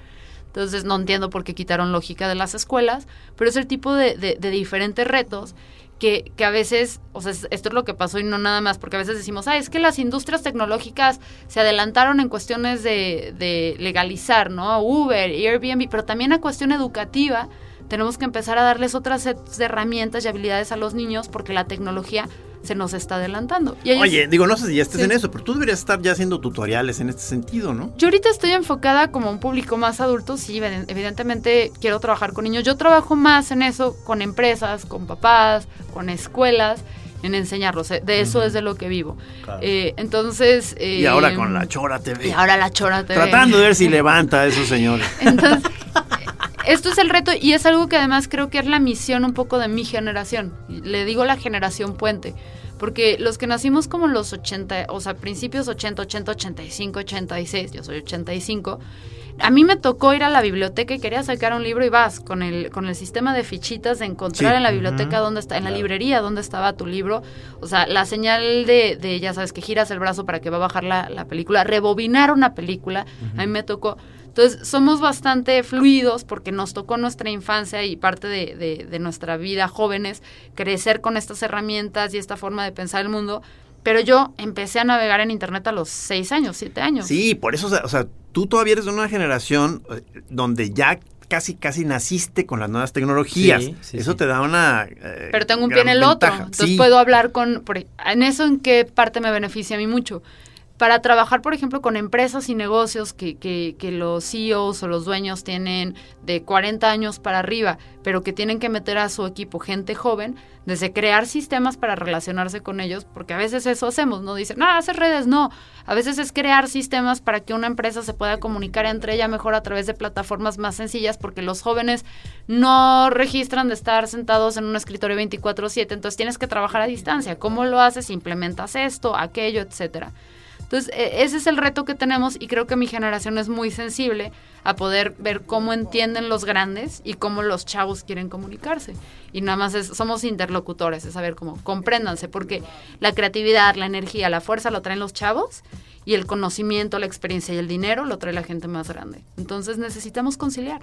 Entonces no entiendo por qué quitaron lógica de las escuelas, pero es el tipo de, diferentes retos que, a veces, o sea, es- esto es lo que pasó y no nada más, porque a veces decimos, ah, es que las industrias tecnológicas se adelantaron en cuestiones de, de legalizar, ¿no? Uber, Airbnb, pero también a cuestión educativa tenemos que empezar a darles otras sets de herramientas y habilidades a los niños porque la tecnología se nos está adelantando. Y ellos- Oye, digo, no sé si ya estés Sí. en eso, pero tú deberías estar ya haciendo tutoriales en este sentido, ¿no? Yo ahorita estoy enfocada como un público más adulto, sí, eviden- evidentemente quiero trabajar con niños. Yo trabajo más en eso con empresas, con papás, con escuelas, en enseñarlos. eh, De eso es de lo que vivo. Claro. Eh, entonces... Y eh, ahora con la Chora TV. Y ahora la Chora TV. Tratando de ver si levanta a esos señores. Entonces, esto es el reto y es algo que además creo que es la misión un poco de mi generación. Le digo la generación puente. Porque los que nacimos como los 80, o sea, principios 80, 80, 85, 86, yo soy 85, a mí me tocó ir a la biblioteca y quería sacar un libro y vas con el, con el sistema de fichitas de encontrar Sí. en la biblioteca dónde está, en la librería dónde estaba tu libro. O sea, la señal de, de, ya sabes, que giras el brazo para que va a bajar la, la película, rebobinar una película, a mí me tocó. Entonces, somos bastante fluidos porque nos tocó nuestra infancia y parte de, de- de nuestra vida jóvenes crecer con estas herramientas y esta forma de pensar el mundo. Pero yo empecé a navegar en Internet a los seis años, siete años. Sí, por eso, o sea, tú todavía eres de una generación eh, donde ya casi, casi naciste con las nuevas tecnologías. Sí, sí, Eso sí. te da una... eh, Pero tengo un pie en el otro. Entonces Sí. puedo hablar con... por- en eso, ¿en qué parte me beneficia a mí mucho? Para trabajar, por ejemplo, con empresas y negocios que, que, que los CEOs o los dueños tienen de 40 años para arriba, pero que tienen que meter a su equipo gente joven, desde crear sistemas para relacionarse con ellos, porque a veces eso hacemos, no dicen, no, hacer redes, no. A veces es crear sistemas para que una empresa se pueda comunicar entre ella mejor a través de plataformas más sencillas, porque los jóvenes no registran de estar sentados en un escritorio 24/7, entonces tienes que trabajar a distancia. ¿Cómo lo haces? Implementas esto, aquello, etcétera. Entonces, e- ese es el reto que tenemos y creo que mi generación es muy sensible a poder ver cómo entienden los grandes y cómo los chavos quieren comunicarse. Y nada más es, somos interlocutores, es saber cómo, compréndanse, porque la creatividad, la energía, la fuerza lo traen los chavos y el conocimiento, la experiencia y el dinero lo trae la gente más grande. Entonces necesitamos conciliar.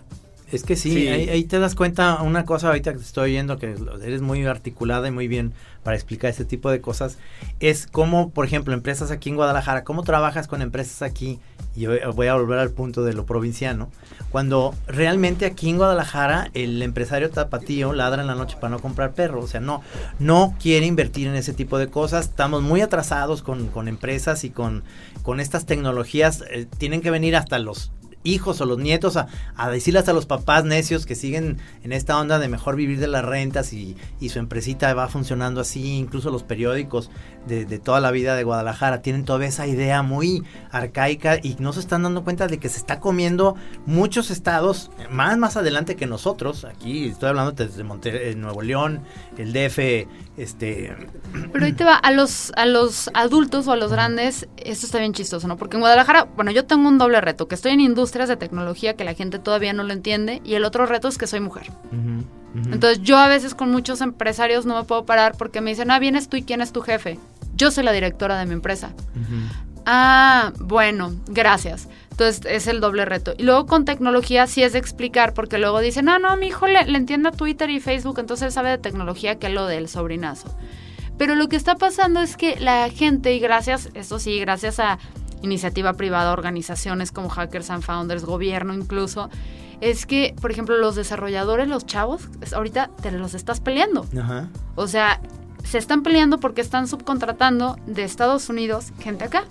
Es que sí, Sí. Ahí, ahí te das cuenta una cosa ahorita que te estoy oyendo que eres muy articulada y muy bien para explicar este tipo de cosas es cómo, por ejemplo, empresas aquí en Guadalajara, cómo trabajas con empresas aquí y voy voy a volver al punto de lo provinciano, cuando realmente aquí en Guadalajara el empresario tapatío ladra en la noche para no comprar perro, o sea, no no quiere invertir en ese tipo de cosas, estamos muy atrasados con, con empresas y con, con estas tecnologías, eh, tienen que venir hasta los hijos o los nietos a, a decirles a los papás necios que siguen en esta onda de mejor vivir de las rentas y, y su empresita va funcionando así, incluso los periódicos de, de toda la vida de Guadalajara tienen todavía esa idea muy arcaica y no se están dando cuenta de que se está comiendo muchos estados más más adelante que nosotros, aquí estoy hablando desde Monte- eh, Nuevo León, el DF, este... Pero ahí te va, a los, a los adultos o a los grandes, esto está bien chistoso, ¿no? Porque en Guadalajara, bueno, yo tengo un doble reto, que estoy en industrias de tecnología que la gente todavía no lo entiende, y el otro reto es que soy mujer. Entonces yo a veces con muchos empresarios no me puedo parar porque me dicen, ah, vienes tú y quién es tu jefe. Yo soy la directora de mi empresa. Ah, bueno, gracias. Entonces es el doble reto. Y luego con tecnología sí es de explicar, porque luego dicen, no, no, mi hijo le, le entiende a Twitter y Facebook, entonces él sabe de tecnología que lo del sobrinazo. Pero lo que está pasando es que la gente, y gracias, eso sí, gracias a iniciativa privada, organizaciones como Hackers and Founders, gobierno incluso, es que, por ejemplo, los desarrolladores, los chavos, ahorita te los estás peleando. Ajá. O sea, se están peleando porque están subcontratando de Estados Unidos gente acá.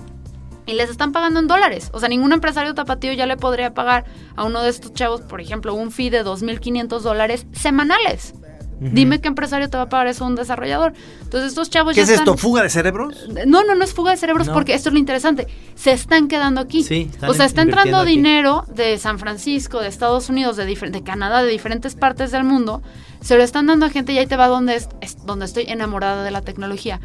Y les están pagando en dólares. O sea, ningún empresario tapatío ya le podría pagar a uno de estos chavos, por ejemplo, un fee de 2.500 dólares semanales. Dime qué empresario te va a pagar eso un desarrollador. Entonces estos chavos ¿Qué ya es están- esto? ¿Fuga de cerebros? no, no, no es fuga de cerebros No. porque esto es lo interesante. Se están quedando aquí. Sí, están o sea, está entrando aquí. dinero de San Francisco, de Estados Unidos, de Canadá, de diferentes partes del mundo. Se lo están dando a gente y ahí te va donde, es, es- donde estoy enamorada de la tecnología.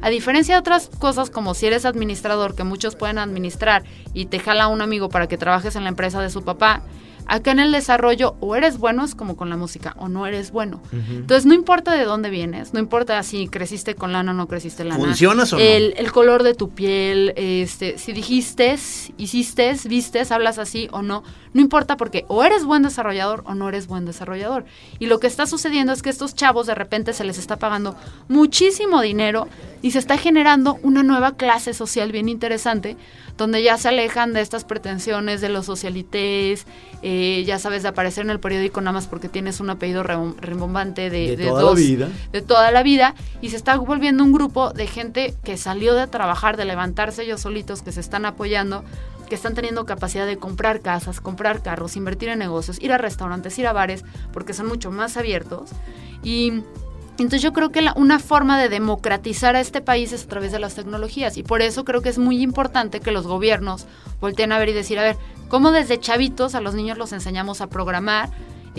A diferencia de otras cosas como si eres administrador, que muchos pueden administrar y te jala un amigo para que trabajes en la empresa de su papá, acá en el desarrollo o eres bueno, es como con la música, o no eres bueno. Entonces no importa de dónde vienes, no importa si creciste con lana o no creciste lana. ¿Funcionas o no? El, el color de tu piel, este, si dijiste, hiciste, vistes, hablas así o no, no importa porque o eres buen desarrollador o no eres buen desarrollador. Y lo que está sucediendo es que estos chavos de repente se les está pagando muchísimo dinero y se está generando una nueva clase social bien interesante donde ya se alejan de estas pretensiones de los socialites, eh, ya sabes, de aparecer en el periódico nada más porque tienes un apellido rimbombante de, De de toda la vida. de toda la vida y se está volviendo un grupo de gente que salió de trabajar, de levantarse ellos solitos, que se están apoyando, que están teniendo capacidad de comprar casas, comprar carros, invertir en negocios, ir a restaurantes, ir a bares, porque son mucho más abiertos. Y entonces yo creo que la- una forma de democratizar a este país es a través de las tecnologías y por eso creo que es muy importante que los gobiernos volteen a ver y decir, a ver, ¿cómo desde chavitos a los niños los enseñamos a programar?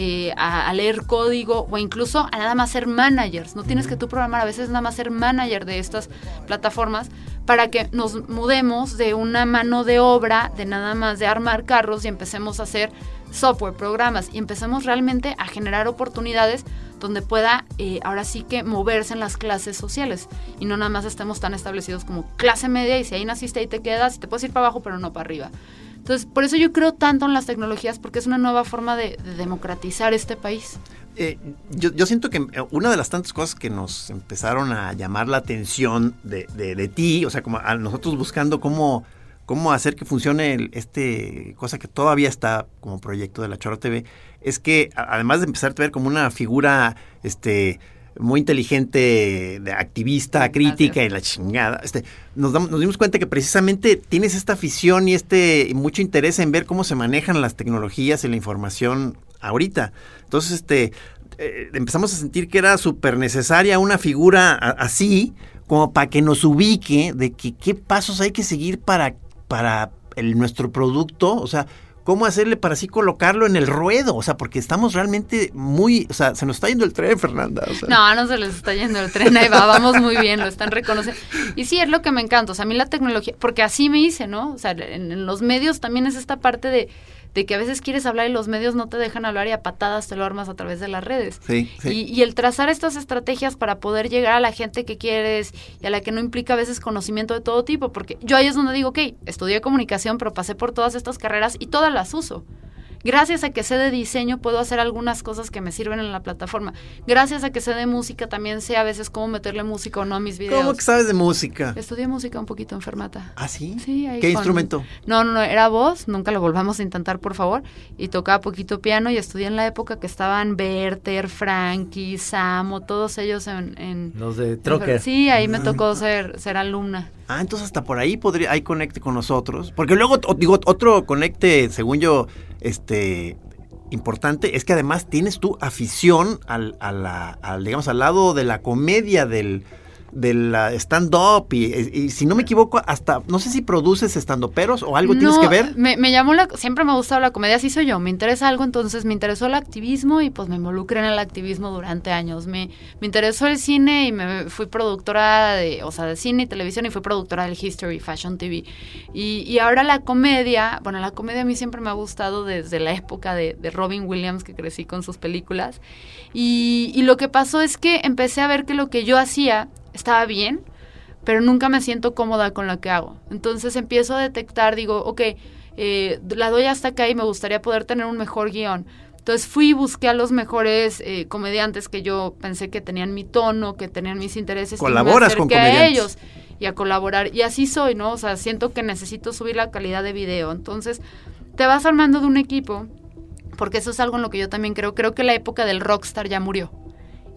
eh, a, a leer código o incluso a nada más ser managers. No tienes que tú programar, a veces nada más ser manager de estas plataformas para que nos mudemos de una mano de obra, de nada más de armar carros y empecemos a hacer software, programas y empecemos realmente a generar oportunidades donde pueda eh, ahora sí que moverse en las clases sociales y no nada más estemos tan establecidos como clase media y si ahí naciste ahí te quedas y te puedes ir para abajo pero no para arriba. Entonces, por eso yo creo tanto en las tecnologías, porque es una nueva forma de, de democratizar este país. Eh, yo, yo siento que eh, una de las tantas cosas que nos empezaron a llamar la atención de, de- de ti, o sea, como a nosotros buscando cómo, cómo hacer que funcione el- este cosa que todavía está como proyecto de la Chora TV, es que además de empezar a ver como una figura este muy inteligente, de activista, crítica y la chingada, este, nos, damos- nos dimos cuenta que precisamente tienes esta afición y este mucho interés en ver cómo se manejan las tecnologías y la información ahorita. Entonces, este, eh, empezamos a sentir que era súper necesaria una figura a- así, como para que nos ubique de que qué pasos hay que seguir para, para el, nuestro producto, o sea, cómo hacerle para así colocarlo en el ruedo, o sea, porque estamos realmente muy, o sea, se nos está yendo el tren, Fernanda. o sea. No, no se les está yendo el tren, ahí va, vamos muy bien, lo están reconociendo. Y sí, es lo que me encanta, o sea, a mí la tecnología, porque así me hice, ¿no? O sea, en, en los medios también es esta parte de, de que a veces quieres hablar y los medios no te dejan hablar y a patadas te lo armas a través de las redes. Sí, sí. Y, y el trazar estas estrategias para poder llegar a la gente que quieres y a la que no implica a veces conocimiento de todo tipo, porque yo ahí es donde digo, ok, estudié comunicación, pero pasé por todas estas carreras y todas las uso. Gracias a que sé de diseño puedo hacer algunas cosas que me sirven en la plataforma. Gracias a que sé de música también sé a veces cómo meterle música o no a mis videos. ¿Cómo que sabes de música? Estudié música un poquito enfermata. ¿Ah, sí? Sí, ahí ¿Qué con- instrumento? No, no, no, era voz, nunca lo volvamos a intentar, por favor. Y tocaba poquito piano y estudié en la época que estaban Werther, Frankie, Samo, todos ellos en... en Los de en- Trocker. Sí, ahí me tocó ser, ser alumna. Ah, entonces hasta por ahí podría, hay conecte con nosotros. Porque luego, digo, otro conecte, según yo, este importante, es que además tienes tu afición al, a al, digamos, al lado de la comedia del del stand-up y, y si no me equivoco hasta no sé si produces stand-uperos o algo tienes que ver Me, me llamó la... Siempre me ha gustado la comedia, así soy yo. Me interesa algo, entonces me interesó el activismo y pues me involucré en el activismo durante años. Me, me interesó el cine y me fui productora de, o sea, de cine y televisión y fui productora del History Fashion TV. Y, y ahora la comedia, bueno, la comedia a mí siempre me ha gustado desde la época de, de Robin Williams, que crecí con sus películas. Y, y lo que pasó es que empecé a ver que lo que yo hacía estaba bien, pero nunca me siento cómoda con lo que hago. Entonces empiezo a detectar, digo, ok, eh, la doy hasta acá y me gustaría poder tener un mejor guion. Entonces fui y busqué a los mejores eh, comediantes que yo pensé que tenían mi tono, que tenían mis intereses. Colaboras y me con acerqué a comediantes. ellos y a colaborar. Y así soy, ¿no? O sea, siento que necesito subir la calidad de video. Entonces te vas armando de un equipo, porque eso es algo en lo que yo también creo. Creo que la época del rockstar ya murió.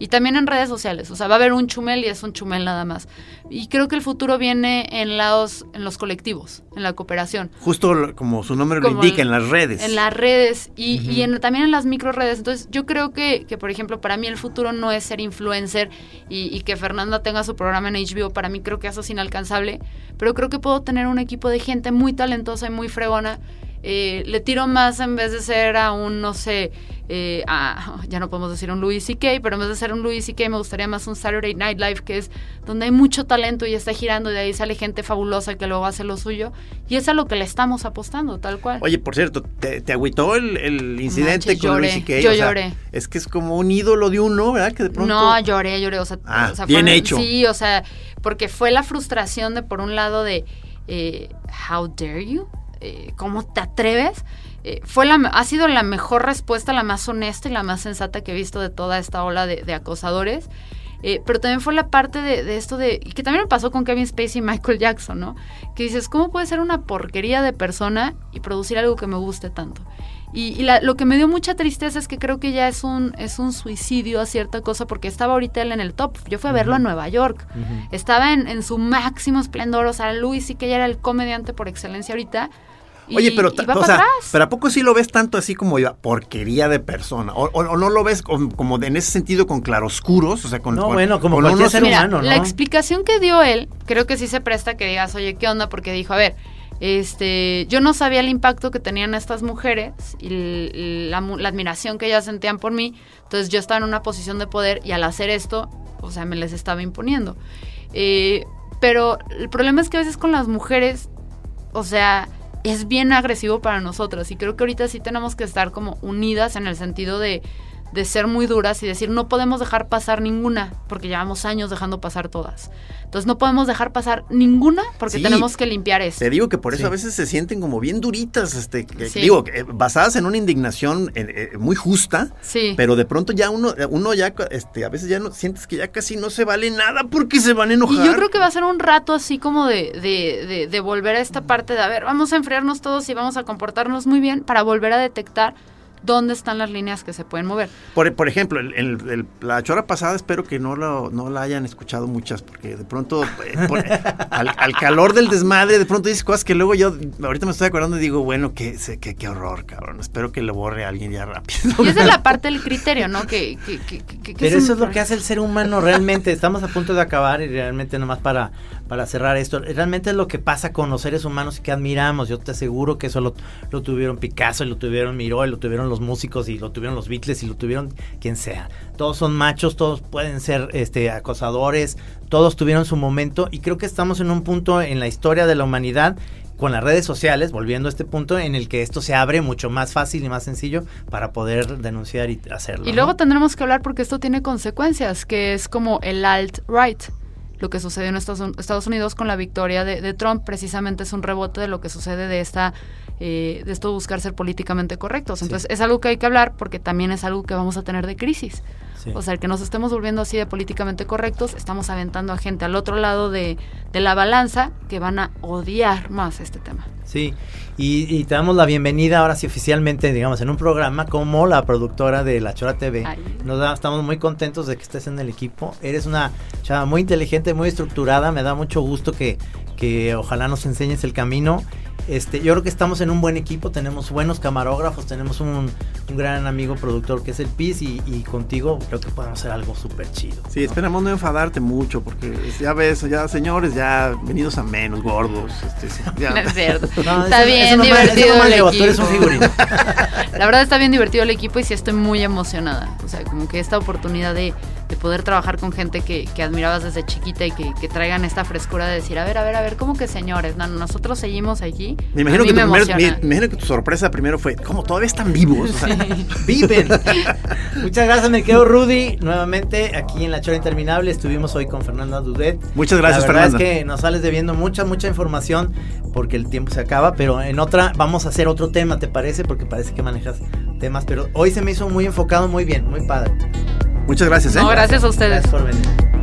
Y también en redes sociales, o sea, va a haber un chumel y es un chumel nada más. Y creo que el futuro viene en los, en los colectivos, en la cooperación. justo como su nombre lo indica en- en las redes En las redes y, y en- también en las micro redes. Entonces, yo creo que, que, por ejemplo, para mí el futuro no es ser influencer y, y que Fernanda tenga su programa en HBO. Para mí creo que eso es inalcanzable. Pero creo que puedo tener un equipo de gente muy talentosa y muy fregona. Eh, le tiro más en vez de ser a un, no sé, eh, a- ya no podemos decir un Louis C.K., pero en vez de ser un Louis C.K. me gustaría más un Saturday Night Live, que es donde hay mucho talento y está girando y de ahí sale gente fabulosa que luego hace lo suyo. Y es a lo que le estamos apostando, tal cual. Oye, por cierto, ¿te, te agüitó el, el incidente Manches, con lloré. Luis C.K.? Yo O sea, lloré. Es que es como un ídolo de uno, ¿verdad? Que de pronto... No, lloré, lloré. O sea, Ah, o sea, bien fue- hecho. Sí, o sea, porque fue la frustración de, por un lado, de eh, How dare you? Eh, ¿Cómo te atreves? Eh, fue la, ha sido la mejor respuesta, la más honesta y la más sensata que he visto de toda esta ola de, de acosadores. Eh, pero también fue la parte de, de esto de. que también me pasó con Kevin Spacey y Michael Jackson, ¿no? Que dices, ¿cómo puede ser una porquería de persona y producir algo que me guste tanto? Y, y la- lo que me dio mucha tristeza es que creo que ya es un, es un suicidio a cierta cosa, porque estaba ahorita él en el top. Yo fui a verlo a Nueva York. Estaba en, en su máximo esplendor. O sea, Luis sí que ya era el comediante por excelencia ahorita. Y- Oye, pero, y ta- va o para sea, atrás. pero ¿a poco sí lo ves tanto así como yo, porquería de persona? ¿O, o- o no lo ves con- como de- en ese sentido con claroscuros? O sea, con, No, con- bueno, como con cualquier unos- ser Mira, humano, ¿no? la explicación que dio él, creo que sí se presta a que digas, oye, ¿qué onda? Porque dijo, a ver, este, yo no sabía el impacto que tenían estas mujeres y la admiración que ellas sentían por mí. Entonces yo estaba en una posición de poder y al hacer esto, o sea, me les estaba imponiendo. Eh, pero el problema es que a veces con las mujeres, o sea, es bien agresivo para nosotras y creo que ahorita sí tenemos que estar como unidas en el sentido de, de ser muy duras y decir no podemos dejar pasar ninguna, porque llevamos años dejando pasar todas. Entonces no podemos dejar pasar ninguna porque Sí. tenemos que limpiar eso. Te digo que por eso Sí. a veces se sienten como bien duritas, este, que- Sí. digo, eh, basadas en una indignación eh, eh, muy justa, Sí. pero de pronto ya uno, uno ya, este, a veces ya no sientes que ya casi no se vale nada porque se van a enojar. Y yo creo que va a ser un rato así como de, de, de, de volver a esta parte de, a ver, vamos a enfriarnos todos y vamos a comportarnos muy bien para volver a detectar dónde están las líneas que se pueden mover. Por, por ejemplo, el- el- el- la chora pasada espero que no, lo, no la hayan escuchado muchas, porque de pronto, eh, por- al, al calor del desmadre, de pronto dices cosas que luego yo, ahorita me estoy acordando y digo, bueno, qué, qué, qué horror, cabrón. Espero que lo borre alguien ya rápido. Y esa es la parte del criterio, ¿no? Que, que, que, que- que Pero eso es lo que hace el ser humano realmente. Estamos a punto de acabar y realmente nomás para, para cerrar esto. Realmente es lo que pasa con los seres humanos que admiramos. Yo te aseguro que eso lo, lo tuvieron Picasso, y lo tuvieron Miró, y lo tuvieron los músicos, y lo tuvieron los Beatles, y lo tuvieron quien sea. Todos son machos, todos pueden ser este, acosadores, todos tuvieron su momento y creo que estamos en un punto en la historia de la humanidad con las redes sociales, volviendo a este punto en el que esto se abre mucho más fácil y más sencillo para poder denunciar y hacerlo. Y ¿no? luego tendremos que hablar porque esto tiene consecuencias, que es como el alt-right. Lo que sucedió en Estados Un- Estados Unidos con la victoria de, de Trump precisamente es un rebote de lo que sucede de esta eh, de esto buscar ser políticamente correctos. Entonces es algo que hay que hablar porque también es algo que vamos a tener de crisis. Sí. O sea, el que nos estemos volviendo así de políticamente correctos, estamos aventando a gente al otro lado de, de la balanza que van a odiar más este tema. Sí, y, y te damos la bienvenida ahora sí oficialmente, digamos, en un programa como la productora de La Chora TV. Ay. Nos da- estamos muy contentos de que estés en el equipo. Eres una chava muy inteligente, muy estructurada. Me da mucho gusto que, que ojalá nos enseñes el camino. Este, yo creo que estamos en un buen equipo, tenemos buenos camarógrafos, tenemos un, un gran amigo productor que es el PIS y, y contigo creo que podemos hacer algo súper chido. Sí, ¿no? esperamos no enfadarte mucho, porque ya ves, ya señores, ya venidos a menos, gordos. Este, ya. No es cierto. No, está eso- bien eso no me- eso no divertido el llevo, tú eres un equipo. figurín. La verdad está bien divertido el equipo y sí estoy muy emocionada. O sea, como que esta oportunidad de, de poder trabajar con gente que, que admirabas desde chiquita y que, que traigan esta frescura de decir, a ver, a ver, a ver, ¿cómo que señores? No, nosotros seguimos aquí. Me imagino, que tu me primer- emociona. me- me imagino que tu sorpresa primero fue, ¿cómo todavía están vivos? O sea, viven. Muchas gracias, me quedo Rudy. Nuevamente aquí en La Chora Interminable estuvimos hoy con Fernanda Dudet. Muchas gracias, La verdad Fernanda. es que nos sales debiendo mucha, mucha información porque el tiempo se acaba, pero en otra vamos a hacer otro tema, ¿te parece? Porque parece que manejas temas, pero hoy se me hizo muy enfocado, muy bien, muy padre. Muchas gracias, ¿eh? No, gracias a ustedes. Gracias por venir.